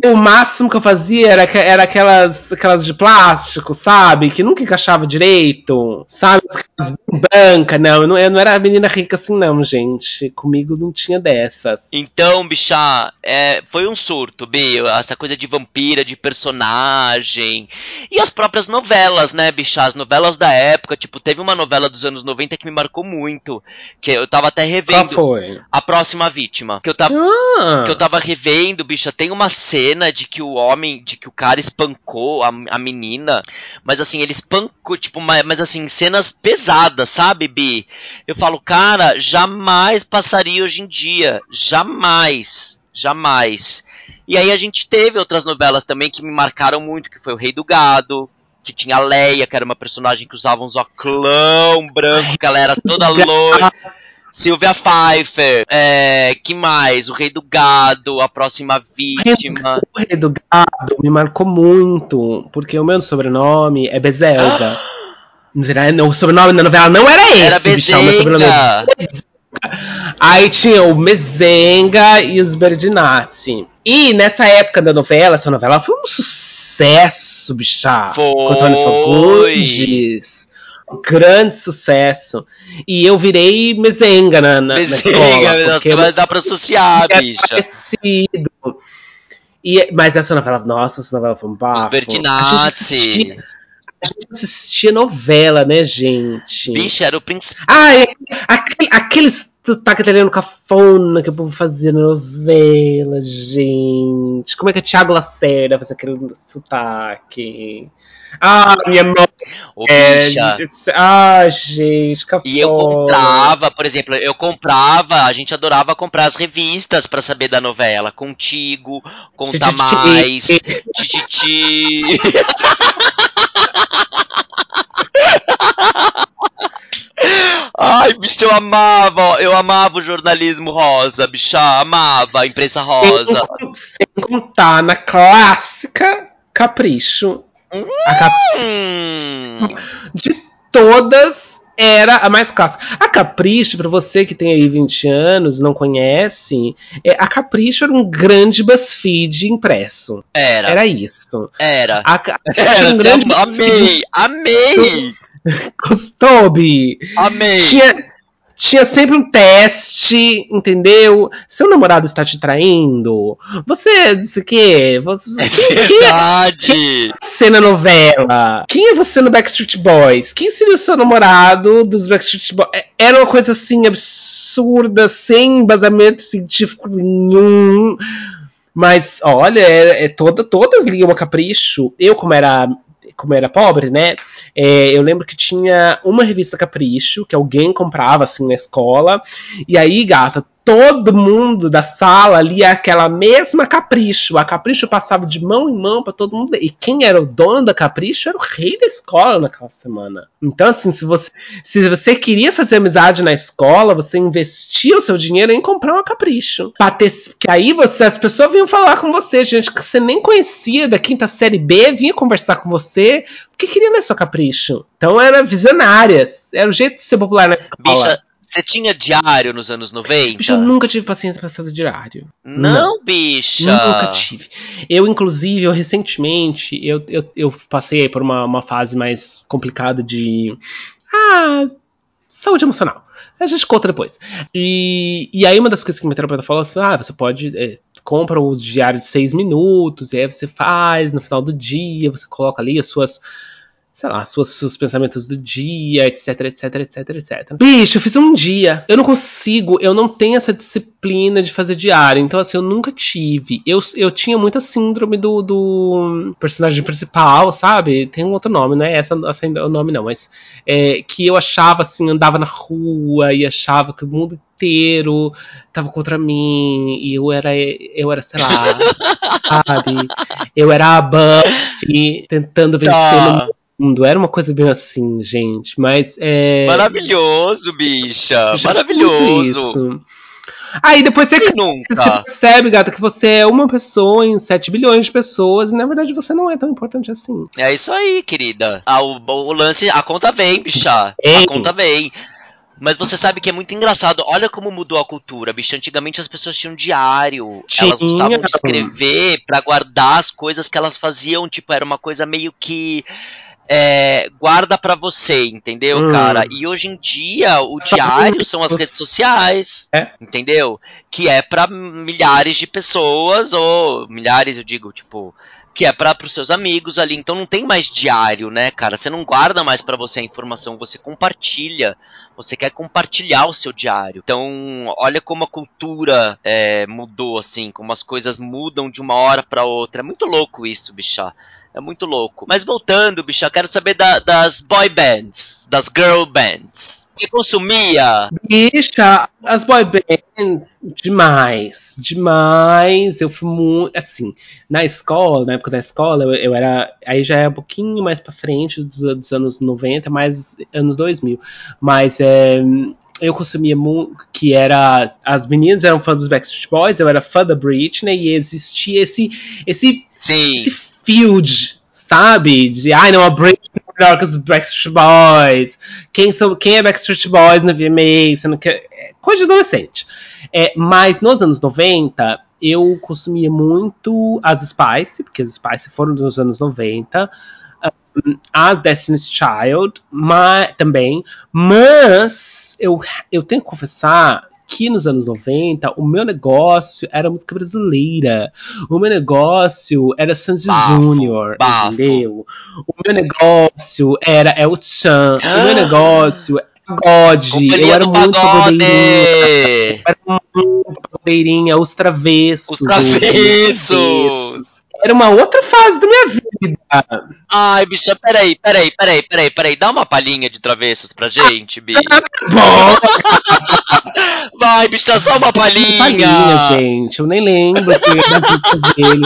Speaker 1: Eu, o máximo que eu fazia era, que- era aquelas, aquelas de plástico, sabe? Que nunca encaixava direito. Sabe? Aquelas bem brancas. Não, eu não, eu não era menina rica assim, não, gente. Comigo não tinha dessas.
Speaker 3: Então, bicha, é, foi um surto, Bi, essa coisa de vampira, de personagem. E as próprias novelas, né, bicha? As novelas da época, tipo, teve uma novela dos anos 90 que me marcou muito. Que eu tava até
Speaker 1: Qual
Speaker 3: revendo.
Speaker 1: foi?
Speaker 3: A Próxima Vítima. Que eu tava.
Speaker 1: Ah,
Speaker 3: Que eu tava revendo, bicha, tem uma cena de que o homem, de que o cara espancou a, a menina, mas assim, ele espancou, tipo, ma- mas assim, cenas pesadas, sabe, Bi? Eu falo, cara, jamais passaria hoje em dia, jamais, jamais. E aí a gente teve outras novelas também que me marcaram muito, que foi o Rei do Gado, que tinha a Leia, que era uma personagem que usava uns oclão branco, que ela era toda loira. Silvia Pfeiffer, é, que mais? O Rei do Gado, A Próxima Vítima.
Speaker 1: o Rei do Gado me marcou muito, porque o meu sobrenome é Bezelga. O sobrenome da novela não era esse,
Speaker 3: Era
Speaker 1: bichão, meu sobrenome é
Speaker 3: Bezenga.
Speaker 1: Aí tinha o Mezenga e os Berdinazzi. E nessa época da novela, essa novela foi um sucesso, bichá.
Speaker 3: Foi.
Speaker 1: Com Antônio Fagundes. Grande sucesso. E eu virei Mezenga na, na, na escola. Porque
Speaker 3: mas dá pra associar,
Speaker 1: é
Speaker 3: bicha.
Speaker 1: parecido. E, mas essa novela, nossa, essa novela foi um bafo.
Speaker 3: Os
Speaker 1: A gente
Speaker 3: Bertinazzi.
Speaker 1: assistia, a gente assistia novela, né, gente?
Speaker 3: Bicha, era o principal.
Speaker 1: Ah, é, aquele, aqueles sotaque italiano cafona que o povo fazia na novela, gente. Como é que é Thiago Lacerda fazia aquele sotaque? Ah, minha mãe.
Speaker 3: Ô,
Speaker 1: É,
Speaker 3: bicha.
Speaker 1: ah, gente, cafona.
Speaker 3: E eu comprava, por exemplo, eu comprava, a gente adorava comprar as revistas pra saber da novela. Contigo, Conta. Mais, Tititi. Ai, bicho, eu amava, eu amava o jornalismo rosa, bicha, amava a imprensa rosa.
Speaker 1: Sem, sem contar na clássica Capricho. A cap...
Speaker 3: Hum.
Speaker 1: De todas, era a mais clássica. A Capricho, pra você que tem aí 20 anos e não conhece, é, a Capricho era um grande BuzzFeed impresso.
Speaker 3: Era,
Speaker 1: Era isso.
Speaker 3: era.
Speaker 1: A,
Speaker 3: Era,
Speaker 1: um grande BuzzFeed
Speaker 3: amei, amei,
Speaker 1: Costobe.
Speaker 3: amei.
Speaker 1: Tinha, tinha sempre um teste, entendeu? Seu namorado está te traindo. Você, disse o quê? Você,
Speaker 3: É
Speaker 1: quem, quem é
Speaker 3: verdade.
Speaker 1: você na novela? Quem é você no Backstreet Boys? Quem seria o seu namorado dos Backstreet Boys? É- Era uma coisa assim absurda, sem embasamento científico nenhum. Mas, olha, é, é toda, todas liam a capricho. Eu, como era, como era pobre, né? é, eu lembro que tinha uma revista Capricho, que alguém comprava assim na escola. E aí, gata, todo mundo da sala lia aquela mesma Capricho. A Capricho passava de mão em mão para todo mundo. E quem era o dono da Capricho era o rei da escola naquela semana. Então, assim, se você, se você queria fazer amizade na escola, você investia o seu dinheiro em comprar uma Capricho. Ter, que aí você, as pessoas vinham falar com você, gente que você nem conhecia da quinta série B, vinha conversar com você, porque queria ler sua Capricho. Então, era visionárias. Era o jeito de ser popular na escola.
Speaker 3: Bicha, você tinha diário nos anos 90?
Speaker 1: Bicho, eu nunca tive paciência pra fazer diário.
Speaker 3: Não, bicha.
Speaker 1: Nunca tive. Eu, inclusive, eu recentemente, eu, eu, eu passei por uma, uma fase mais complicada de. Ah, saúde emocional. A gente conta depois. E, e aí uma das coisas que minha terapeuta falou assim, ah, você pode. é, compra o diário de seis minutos, e aí você faz no final do dia, você coloca ali as suas. Sei lá, suas, seus pensamentos do dia, etc, etc, etc, etc. Bicho, eu fiz um dia. Eu não consigo, eu não tenho essa disciplina de fazer diário. Então, assim, eu nunca tive. Eu, eu tinha muita síndrome do, do personagem principal, sabe? Tem um outro nome, não é essa, essa é o nome, não, mas é, que eu achava assim, andava na rua e achava que o mundo inteiro tava contra mim e eu era, eu era, sei lá, sabe? Eu era a Buffy tentando vencer
Speaker 3: Tá.
Speaker 1: no mundo. Era uma coisa bem assim, gente, mas é.
Speaker 3: Maravilhoso, bicha.
Speaker 1: muito
Speaker 3: Maravilhoso.
Speaker 1: Aí depois você,
Speaker 3: Quem
Speaker 1: você
Speaker 3: nunca?
Speaker 1: percebe, gata, que você é uma pessoa em 7 bilhões de pessoas e na verdade você não é tão importante assim.
Speaker 3: É isso aí, querida. Ah, o, o lance, a conta vem, bicha.
Speaker 1: Vem.
Speaker 3: A conta vem. Mas você sabe que é muito engraçado. Olha como mudou a cultura, bicho. Antigamente as pessoas tinham diário.
Speaker 1: Tinha.
Speaker 3: Elas gostavam de escrever pra guardar as coisas que elas faziam. Tipo, era uma coisa meio que. É, guarda pra você, entendeu,
Speaker 1: Hum.
Speaker 3: cara? E hoje em dia, o diário são as redes sociais.
Speaker 1: É.
Speaker 3: Entendeu? Que é pra milhares de pessoas, ou milhares, eu digo, tipo, que é para os seus amigos ali. Então não tem mais diário, né, cara? Você não guarda mais pra você a informação, você compartilha. Você quer compartilhar o seu diário. Então, olha como a cultura é, mudou, assim, como as coisas mudam de uma hora pra outra. É muito louco isso, bicha. É muito louco. Mas voltando, bicha, quero saber da- das boy bands, das girl bands. Você consumia?
Speaker 1: Bicha, as boy bands, demais, demais. Eu fui muito, assim, na escola, na época da escola, eu, eu era, aí já é um pouquinho mais pra frente dos, dos anos 90, mais anos 2000. Mas é, eu consumia muito, que era, as meninas eram fãs dos Backstreet Boys, eu era fã da Britney, e existia esse, esse
Speaker 3: Sim.
Speaker 1: esse field, sabe? De, ai, não, a Britney é melhor que os Backstreet Boys. Quem, são, quem é Backstreet Boys na VMA? Não quer... é coisa de adolescente. É, mas nos anos 90, eu consumia muito as Spice, porque as Spice foram dos anos 90. um, As Destiny's Child ma- também. Mas eu, eu tenho que confessar que nos anos 90 o meu negócio era música brasileira. O meu negócio era Sandy Júnior, entendeu? O meu negócio era El Chan. O
Speaker 3: Ah.
Speaker 1: meu negócio é pagode. Eu era muito pagodeirinha.
Speaker 3: pagode!
Speaker 1: Era muito pagodeirinha. Os travessos.
Speaker 3: Os travessos!
Speaker 1: Era uma outra fase da minha vida.
Speaker 3: Ai, bicha, peraí, peraí, peraí, peraí, peraí. Dá uma palhinha de travessos pra gente, Bi.
Speaker 1: Bom,
Speaker 3: Vai, bicha, só uma palhinha.
Speaker 1: palhinha, gente. Eu nem lembro que das músicas dele.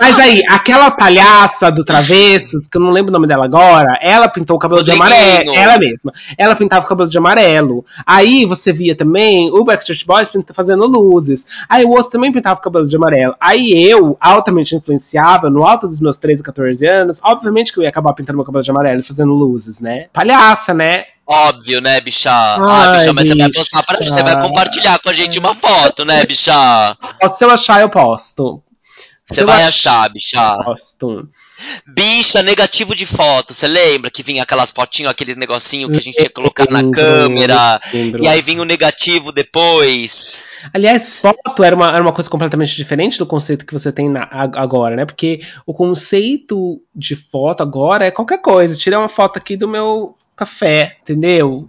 Speaker 1: Mas aí, aquela palhaça do Travessos, que eu não lembro o nome dela agora, ela pintou o cabelo de
Speaker 3: Rodriguinho.
Speaker 1: amarelo. Ela mesma. Ela pintava o cabelo de amarelo. Aí você via também o Backstreet Boys fazendo luzes. Aí o outro também pintava o cabelo de amarelo. Aí eu, altamente influenciável, no alto dos meus 13, 14 anos, obviamente que eu ia acabar pintando meu cabelo de amarelo e fazendo luzes, né? Palhaça, né?
Speaker 3: Óbvio, né, bicha?
Speaker 1: Ai,
Speaker 3: ah, bicha, mas você vai
Speaker 1: bicha.
Speaker 3: postar pra você vai compartilhar com a gente uma foto, né, bicha?
Speaker 1: Se eu achar, eu posto.
Speaker 3: Você
Speaker 1: Se eu
Speaker 3: vai
Speaker 1: ach-
Speaker 3: achar, bicha.
Speaker 1: Posto.
Speaker 3: Bicha, negativo de foto. Você lembra que vinha aquelas fotinhos, aqueles negocinhos que a gente que colocar na câmera? E aí vinha o negativo depois.
Speaker 1: Aliás, foto era uma, era uma coisa completamente diferente do conceito que você tem na- agora, né? Porque o conceito de foto agora é qualquer coisa. Tirar uma foto aqui do meu café, entendeu?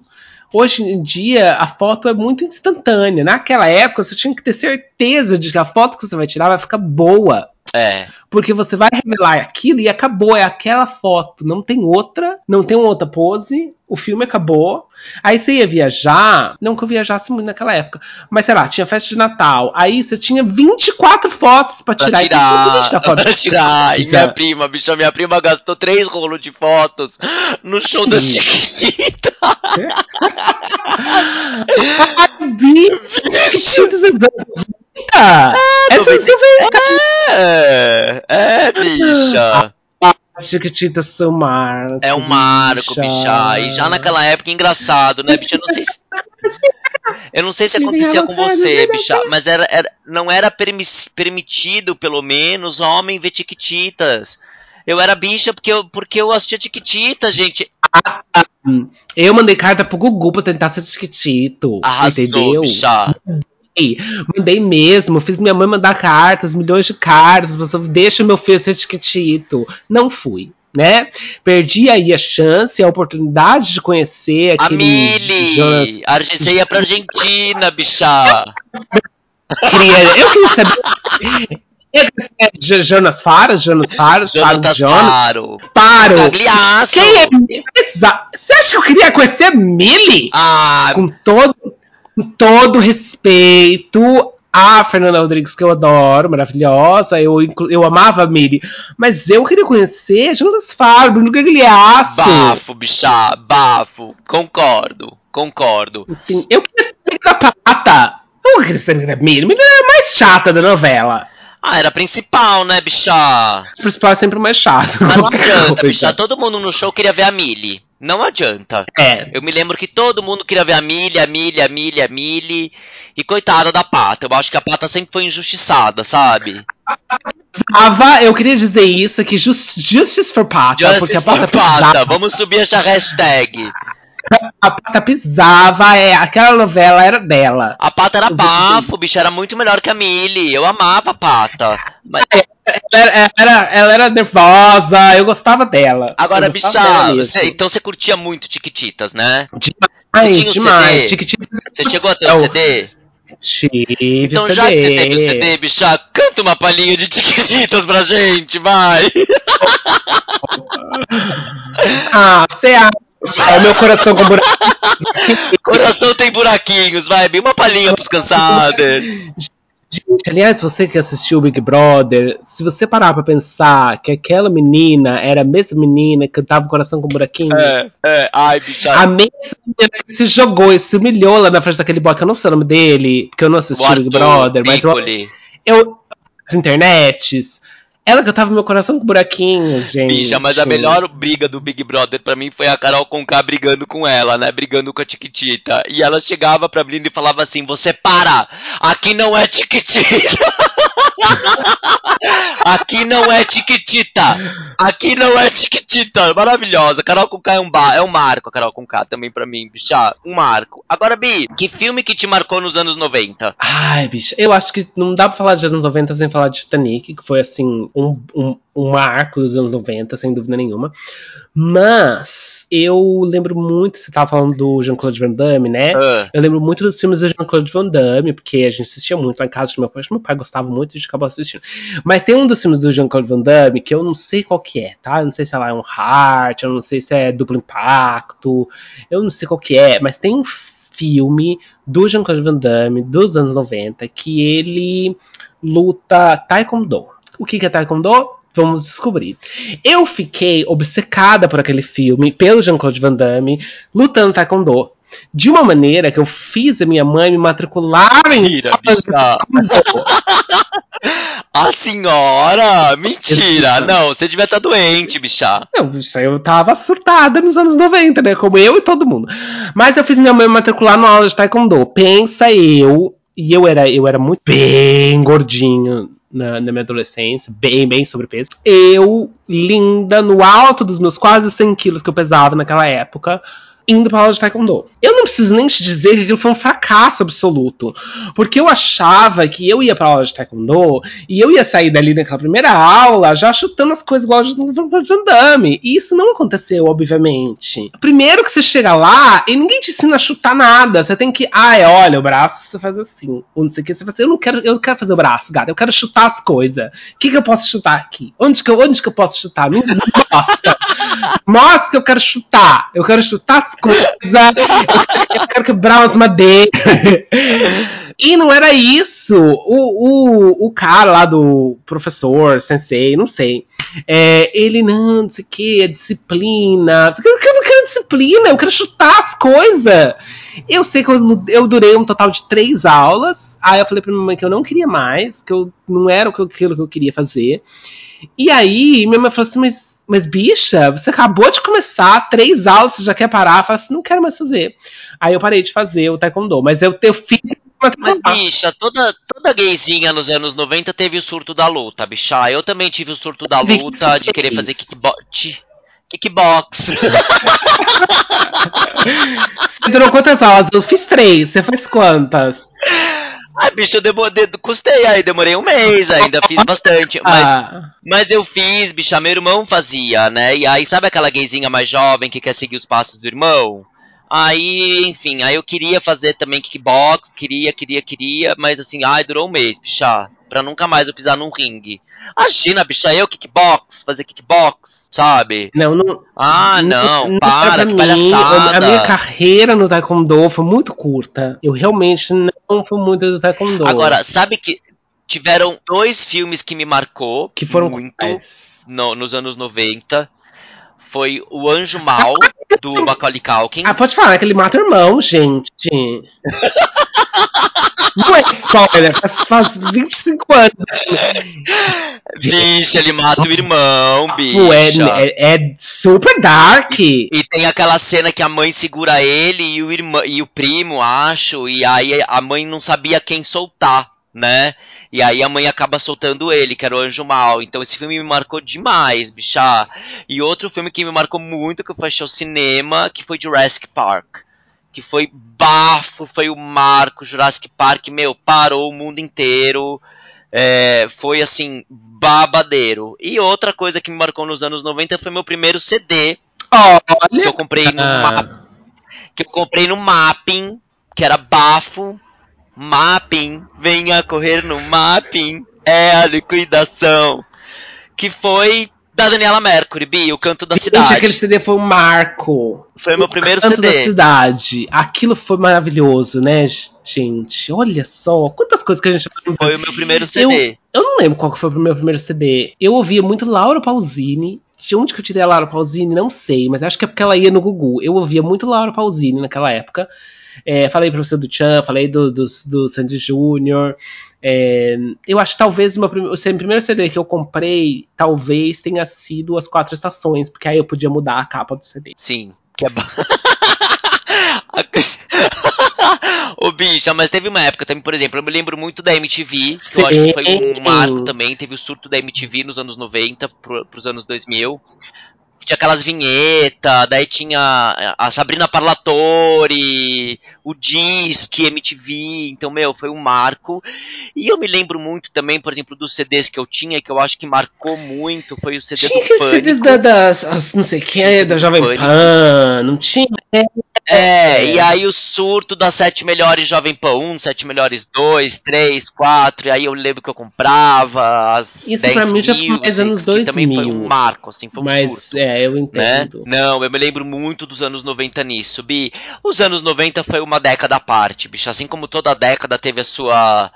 Speaker 1: Hoje em dia, a foto é muito instantânea. Naquela época, você tinha que ter certeza de que a foto que você vai tirar vai ficar boa.
Speaker 3: É.
Speaker 1: Porque você vai revelar aquilo e acabou, é aquela foto. Não tem outra, não tem outra pose, o filme acabou. Aí você ia viajar, não que eu viajasse muito naquela época, mas sei lá, tinha festa de Natal. Aí você tinha 24 fotos pra
Speaker 3: Pra
Speaker 1: tirar. Tem
Speaker 3: tirar,
Speaker 1: foto.
Speaker 3: pra tirar. E minha prima, bicha, minha prima gastou três rolos de fotos no show da. Chiquitita.
Speaker 1: Bicho dos anos 90! Essas 90!
Speaker 3: É, é, bicha.
Speaker 1: Chiquitita seu marco.
Speaker 3: É um marco, bicha. E já naquela época, engraçado, né, bicha? Eu não sei se. Eu não sei se acontecia com você, bicha, mas era, era- não era permi- permitido, pelo menos, homem ver tiquititas. Eu era bicha porque eu, porque eu assistia tiquititas, gente.
Speaker 1: Eu mandei carta pro Gugu pra tentar ser chiquitito.
Speaker 3: Arrasou,
Speaker 1: entendeu?
Speaker 3: bicha.
Speaker 1: Mandei, mesmo, fiz minha mãe mandar cartas, milhões de cartas, você deixa meu filho ser chiquitito. Não fui, né? Perdi aí a chance, a oportunidade de conhecer
Speaker 3: A
Speaker 1: aquele Jonas.
Speaker 3: Mili! Arge- Você ia pra Argentina, bicha!
Speaker 1: Queria, eu queria saber. Eu queria saber Jonas Faras, Jonas Faras, Faras Jonas.
Speaker 3: Faro!
Speaker 1: Faro. Quem é? Você acha que eu queria conhecer a Millie?
Speaker 3: Ah,
Speaker 1: com todo, todo respeito a Fernanda Rodrigues, que eu adoro, maravilhosa, eu, eu amava a Miri, mas eu queria conhecer Jonas Faro, Bruno Gagliasso.
Speaker 3: bafo, bicha, bafo. Concordo, concordo.
Speaker 1: Enfim, Eu queria saber da Pata. Eu queria saber da Miri. Miri era a mais chata da novela.
Speaker 3: Ah, era a principal, né, bicha?
Speaker 1: O principal é sempre o mais chato.
Speaker 3: Mas não adianta, bicha. Todo mundo no show queria ver a Millie. Não adianta.
Speaker 1: É,
Speaker 3: Eu me lembro que todo mundo queria ver a Millie, a Millie, a Millie, a Millie. E coitada da Pata. Eu acho que a Pata sempre foi injustiçada, sabe?
Speaker 1: Ava, eu queria dizer isso, que just, Justice for Pata, porque
Speaker 3: Justice
Speaker 1: a Pata
Speaker 3: for Pata. Vamos subir essa hashtag.
Speaker 1: a Pata pisava, é, aquela novela era dela.
Speaker 3: A Pata era bafo, bicho. Era muito melhor que a Millie. Eu amava a Pata. Mas,
Speaker 1: Ela era, ela era nervosa, eu gostava dela.
Speaker 3: agora, bicha, você- então você curtia muito Tiquititas, né?
Speaker 1: Demais,
Speaker 3: tinha
Speaker 1: demais.
Speaker 3: CD?
Speaker 1: Chiquititas
Speaker 3: Você chegou a ter
Speaker 1: é
Speaker 3: o CD?
Speaker 1: Tive
Speaker 3: Então
Speaker 1: o
Speaker 3: já que você teve o CD, bicha, canta uma palhinha de Tiquititas pra gente, vai!
Speaker 1: Ah, você acha? O meu coração com buraco.
Speaker 3: Coração tem buraquinhos, vai, bem uma palhinha pros cansados.
Speaker 1: Gente, aliás, você que assistiu o Big Brother, se você parar pra pensar que aquela menina era a mesma menina que cantava o coração com buraquinhos.
Speaker 3: É, é, ai, bicha.
Speaker 1: A mesma menina que se jogou e se humilhou lá na frente daquele boy, que eu não sei o nome dele, porque eu não assisti
Speaker 3: O
Speaker 1: o Big Brother, mas eu, eu as internets, ela cantava meu coração com buraquinhos, gente.
Speaker 3: Bicha, mas a melhor briga do Big Brother pra mim foi a Carol Conká brigando com ela, né? Brigando com a Tiquitita. E ela chegava pra Blinda e falava assim: Você para! Aqui não é Tiquitita! Aqui não é Tiquitita! Aqui não é Tiquitita! Maravilhosa! Carol Conká é um, ba é um marco, a Carol Conká também pra mim, bicha. Um marco. Agora, Bi, que filme que te marcou nos anos 90?
Speaker 1: Ai, bicho, eu acho que não dá pra falar de anos 90 sem falar de Titanic, que foi assim, um, um, um marco dos anos 90, sem dúvida nenhuma. Mas eu lembro muito, você tava falando do Jean-Claude Van Damme, né?
Speaker 3: Ah,
Speaker 1: Eu lembro muito dos filmes do Jean-Claude Van Damme, porque a gente assistia muito lá em casa de meu pai. Acho que meu pai gostava muito e a gente acabou assistindo. Mas tem um dos filmes do Jean-Claude Van Damme que eu não sei qual que é, tá? Eu não sei se ela é um Heart, eu não sei se é duplo impacto, eu não sei qual que é, mas tem um filme do Jean-Claude Van Damme dos anos 90 que ele luta Taekwondo. O que que é Taekwondo? Vamos descobrir. Eu fiquei obcecada por aquele filme, pelo Jean-Claude Van Damme, lutando Taekwondo. De uma maneira que eu fiz a minha mãe me matricular em
Speaker 3: Mentira, bicha. A senhora! Mentira! Não, você devia estar doente, bicha.
Speaker 1: Não, aí eu tava surtada nos anos 90, né? Como eu e todo mundo. Mas eu fiz minha mãe me matricular numa aula de taekwondo. Pensa eu, e eu era, eu era muito bem gordinho na, na minha adolescência, bem, bem sobrepeso. Eu, linda, no alto dos meus quase 100 quilos que eu pesava naquela época, indo pra aula de taekwondo. Eu não preciso nem te dizer que aquilo foi um fracasso absoluto. Porque eu achava que eu ia pra aula de taekwondo e eu ia sair dali naquela primeira aula já chutando as coisas igual de Van Damme. E isso não aconteceu, obviamente. Primeiro que você chega lá e ninguém te ensina a chutar nada. Você tem que, ai, olha, o braço você faz assim. Ou não sei o que. Você faz assim, eu não quero, eu não quero fazer o braço, gata. Eu quero chutar as coisas. O que, que eu posso chutar aqui? Onde que eu, onde que eu posso chutar? Me mostra. Mostra que eu quero chutar. Eu quero chutar as coisas. Eu quero quebrar umas madeiras. E não era isso. O, o, o cara lá do professor, sensei, não sei. É, ele, não, não sei o que, é disciplina. Eu não quero disciplina, eu quero chutar as coisas. Eu sei que eu, eu durei um total de três aulas. Aí eu falei pra minha mãe que eu não queria mais, que eu não era aquilo que eu queria fazer. E aí, minha mãe falou assim: mas, mas bicha, você acabou de começar três aulas, você já quer parar? Falei assim: não quero mais fazer. Aí eu parei de fazer o taekwondo, mas eu, eu fiz.
Speaker 3: Mas, bicha, toda, toda gayzinha nos anos 90 teve o surto da luta, bicha. Eu também tive o surto da luta, de querer fazer kickbox. Kickbox.
Speaker 1: Você durou quantas aulas? Eu fiz três, você faz quantas?
Speaker 3: Ai, bicho, eu demorei, custei aí, demorei um mês ainda, fiz bastante. Mas,
Speaker 1: Ah,
Speaker 3: mas eu fiz, bicha, meu irmão fazia, né? E aí, sabe aquela gayzinha mais jovem que quer seguir os passos do irmão? Aí, enfim, aí eu queria fazer também kickbox, queria, queria, queria, mas assim, ai, durou um mês, bicha, pra nunca mais eu pisar num ringue. Imagina, bicha, eu kickbox, fazer kickbox, sabe?
Speaker 1: não, não.
Speaker 3: Ah, não,
Speaker 1: era
Speaker 3: para, que
Speaker 1: mim.
Speaker 3: palhaçada.
Speaker 1: A minha carreira no Taekwondo foi muito curta. Eu realmente não fui muito do Taekwondo.
Speaker 3: Agora, sabe que tiveram dois filmes que me marcou
Speaker 1: que foram
Speaker 3: muito no- nos anos 90. Foi O Anjo Mal, do Macaulay Culkin.
Speaker 1: Ah, pode falar que ele mata o irmão, gente. Não é spoiler, faz, faz 25 anos.
Speaker 3: Bicha, ele mata o irmão,
Speaker 1: é,
Speaker 3: bicha.
Speaker 1: é, é super dark.
Speaker 3: E tem aquela cena que a mãe segura ele e o irmão e o primo, acho, e aí a mãe não sabia quem soltar, né? E aí a mãe acaba soltando ele, que era o Anjo Mal. Então esse filme me marcou demais, bicha. E outro filme que me marcou muito, que eu fui assistir ao cinema, que foi Jurassic Park. Que foi bafo, foi o marco, Jurassic Park, meu, parou o mundo inteiro. É, foi assim, babadeiro. E outra coisa que me marcou nos anos 90 foi meu primeiro CD, que
Speaker 1: Olha.
Speaker 3: eu comprei no
Speaker 1: Ah.
Speaker 3: Que eu comprei no Mapping, que era bafo. Mapping, venha correr no Mapping, é a liquidação. Que foi da Daniela Mercury, Bi, o canto da
Speaker 1: Gente,
Speaker 3: cidade.
Speaker 1: aquele CD foi um marco.
Speaker 3: Foi meu primeiro
Speaker 1: Canto da
Speaker 3: CD.
Speaker 1: cidade. Aquilo foi maravilhoso, né, gente? Olha só, quantas coisas que a gente
Speaker 3: Foi o meu primeiro CD.
Speaker 1: Eu não lembro qual foi o meu primeiro CD. Eu ouvia muito Laura Pausini. De onde que eu tirei a Laura Pausini? Não sei, mas acho que é porque ela ia no Gugu. Eu ouvia muito Laura Pausini naquela época. É, falei pra você do Chan, falei do, do, do Sandy Júnior. É, eu acho que talvez o meu primeiro CD que eu comprei, talvez tenha sido As Quatro Estações, porque aí eu podia mudar a capa do CD.
Speaker 3: Sim, que é bom. Ô bicha, mas teve uma época também, por exemplo, eu me lembro muito da MTV, que eu acho que foi um marco também, teve o surto da MTV nos anos 90 pro, pros anos 2000. Tinha aquelas vinhetas, daí tinha a Sabrina Parlatore, o Disque, MTV, então, meu, foi um marco. E eu me lembro muito também, por exemplo, dos CDs que eu tinha, que eu acho que marcou muito, foi o CD
Speaker 1: tinha
Speaker 3: do Pânico.
Speaker 1: CDs da, das, as, não sei o que, da Jovem. Pan, não tinha?
Speaker 3: É, e aí o surto das sete melhores Jovem Pan 1, sete melhores 2, 3, 4, e aí eu lembro que eu comprava as
Speaker 1: Isso
Speaker 3: 10
Speaker 1: pra mim já foi
Speaker 3: mil,
Speaker 1: mais
Speaker 3: assim,
Speaker 1: anos
Speaker 3: que também foi
Speaker 1: 2000.
Speaker 3: um marco, assim, foi um
Speaker 1: Mas,
Speaker 3: surto.
Speaker 1: é, eu
Speaker 3: Né?
Speaker 1: entendo.
Speaker 3: Não, eu me lembro muito dos anos 90 nisso, Bi. Os anos 90 foi uma década à parte, bicho. Assim como toda década teve a sua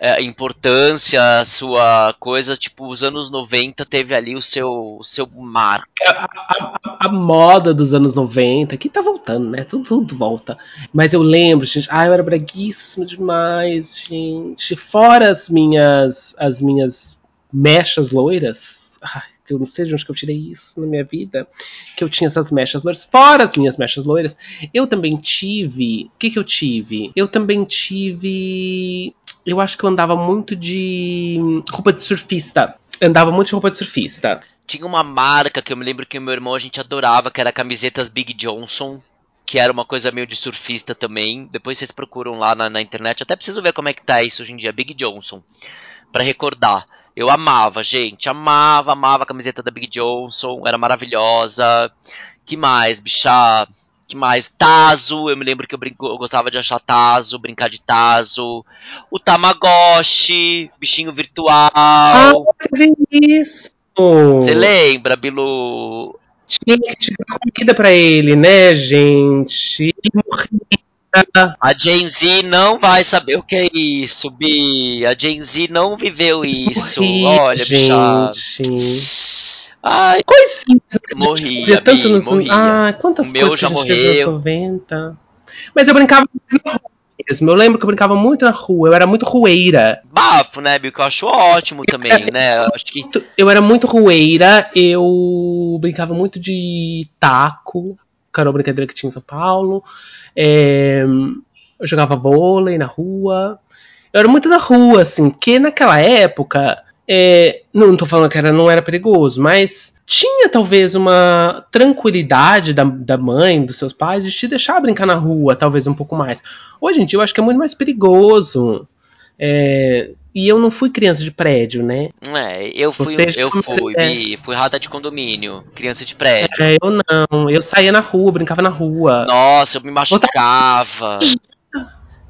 Speaker 3: é, importância, a sua coisa, tipo, os anos 90 teve ali o seu, o seu marco.
Speaker 1: a moda dos anos 90, que tá voltando, né? Tudo, tudo volta. Mas eu lembro, gente, ai, eu era braguíssima demais, gente. Fora as minhas, as minhas mechas loiras. Que eu não sei de onde que eu tirei isso na minha vida. Que eu tinha essas mechas loiras. Fora as minhas mechas loiras, eu também tive. O que, que eu tive? Eu também tive. Eu acho que eu andava muito de roupa de surfista. Andava muito de roupa de surfista.
Speaker 3: Tinha uma marca que eu me lembro que meu irmão a gente adorava, que era camisetas Big Johnson, que era uma coisa meio de surfista também. Depois vocês procuram lá na, na internet. Até preciso ver como é que tá isso hoje em dia, Big Johnson, Pra recordar. Eu amava, gente, amava, amava a camiseta da Big Johnson, era maravilhosa. Que mais, bicha? Que mais? Tazo, eu me lembro que eu, brinco, eu gostava de achar Tazo, brincar de Tazo. O Tamagotchi, bichinho virtual.
Speaker 1: Ah, teve isso!
Speaker 3: Você lembra, Bilu?
Speaker 1: Tinha que te dar comida pra ele, né, gente? Ele morria.
Speaker 3: A Gen Z não vai saber o que é isso, Bi. A Gen Z não viveu isso.
Speaker 1: morria,
Speaker 3: Olha,
Speaker 1: gente.
Speaker 3: Ai,
Speaker 1: Coisinha.
Speaker 3: Morria,
Speaker 1: Fazia tanto nos...
Speaker 3: morria.
Speaker 1: Ah, quantas
Speaker 3: O meu
Speaker 1: coisas
Speaker 3: já
Speaker 1: que gente fez nos
Speaker 3: morreu.
Speaker 1: 90. Mas eu brincava muito na rua mesmo. Eu lembro que eu brincava muito na rua. Eu era muito rueira.
Speaker 3: Bafo, né, Bi? Que eu acho ótimo também, né? Eu acho que.
Speaker 1: Eu era muito rueira. Eu brincava muito de taco. Que era uma brincadeira que tinha em São Paulo. É, Eu jogava vôlei na rua. Eu era muito na rua, assim, porque naquela época. É, Não tô falando que era, não era perigoso, mas tinha talvez uma tranquilidade da, da mãe, dos seus pais, de te deixar brincar na rua, talvez um pouco mais. Hoje em dia eu acho que é muito mais perigoso. É, E eu não fui criança de prédio, né?
Speaker 3: É, eu fui, eu fui,
Speaker 1: é.
Speaker 3: Bi. Fui rata de condomínio, criança de prédio.
Speaker 1: É, eu não. Eu saía na rua, brincava na rua.
Speaker 3: Nossa, eu me machucava.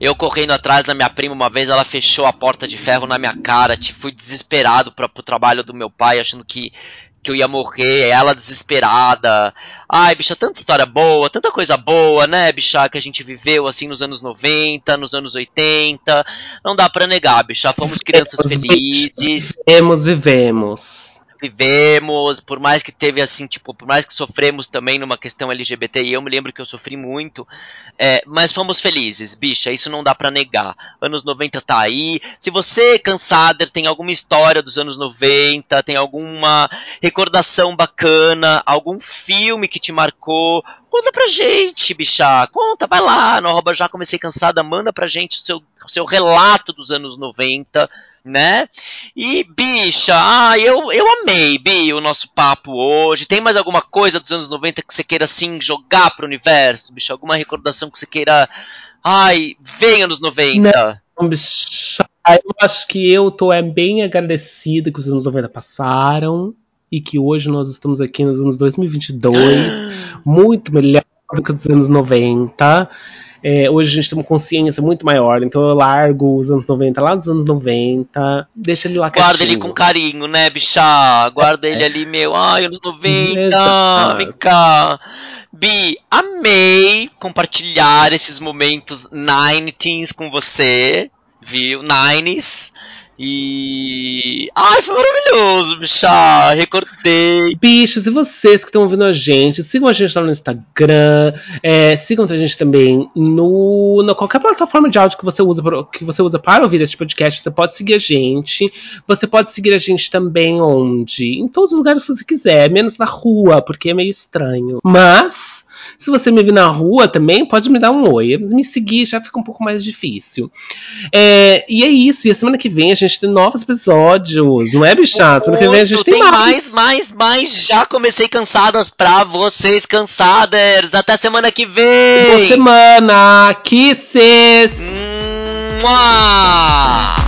Speaker 3: Eu correndo atrás da minha prima uma vez, ela fechou a porta de ferro na minha cara. Te fui desesperado pra, pro trabalho do meu pai, achando que, que eu ia morrer. Ela desesperada. Ai, bicha, tanta história boa, tanta coisa boa, né, bicha, que a gente viveu assim nos anos 90, nos anos 80. Não dá pra negar, bicha. Fomos crianças felizes
Speaker 1: Vivemos, vivemos.
Speaker 3: Vivemos, por mais que teve assim, tipo, por mais que sofremos também numa questão LGBT, e eu me lembro que eu sofri muito, é, mas fomos felizes, bicha, isso não dá pra negar. Anos 90 tá aí. Se você, cansader, tem alguma história dos anos 90, tem alguma recordação bacana, algum filme que te marcou, conta pra gente, bicha. Conta, vai lá, no arroba já comecei cansada, manda pra gente o seu, seu relato dos anos 90, né? E, bicha, ah, eu, eu amei, Bi, o nosso papo hoje. Tem mais alguma coisa dos anos 90 que você queira, assim, jogar pro universo, bicha? Alguma recordação que você queira. Ai, vem anos 90.
Speaker 1: Então, bicha, Eu acho que eu tô é, bem agradecida que os anos 90 passaram e que hoje nós estamos aqui nos anos 2022, muito melhor do que os anos 90. É, hoje a gente tem uma consciência muito maior, então eu largo os anos 90 lá dos anos 90, deixa ele lá
Speaker 3: Guarda ele com carinho, né, bicha? Guarda ele ali, meu. Ai, anos 90,
Speaker 1: Exato.
Speaker 3: vem cá. Bi, amei compartilhar esses momentos 90s com você, viu? 90s. E. Ai, foi maravilhoso, bicha. Recordei.
Speaker 1: Bichos, e vocês que estão ouvindo a gente, sigam a gente lá no Instagram, é, sigam a gente também no, na qualquer plataforma de áudio que você usa que você usa para ouvir este podcast. Você pode seguir a gente. Você pode seguir a gente também onde? Em todos os lugares que você quiser, menos na rua, porque é meio estranho. Mas Se você me vir na rua também, pode me dar um oi. Me seguir já fica um pouco mais difícil. É, e é isso. E a semana que vem a gente tem novos episódios, não é, bichá? Semana que vem a gente tem,
Speaker 3: tem mais. mais, mais, mais. Já comecei cansadas pra vocês, cansadas. Até semana que vem.
Speaker 1: Boa semana. Kisses.
Speaker 3: Mua!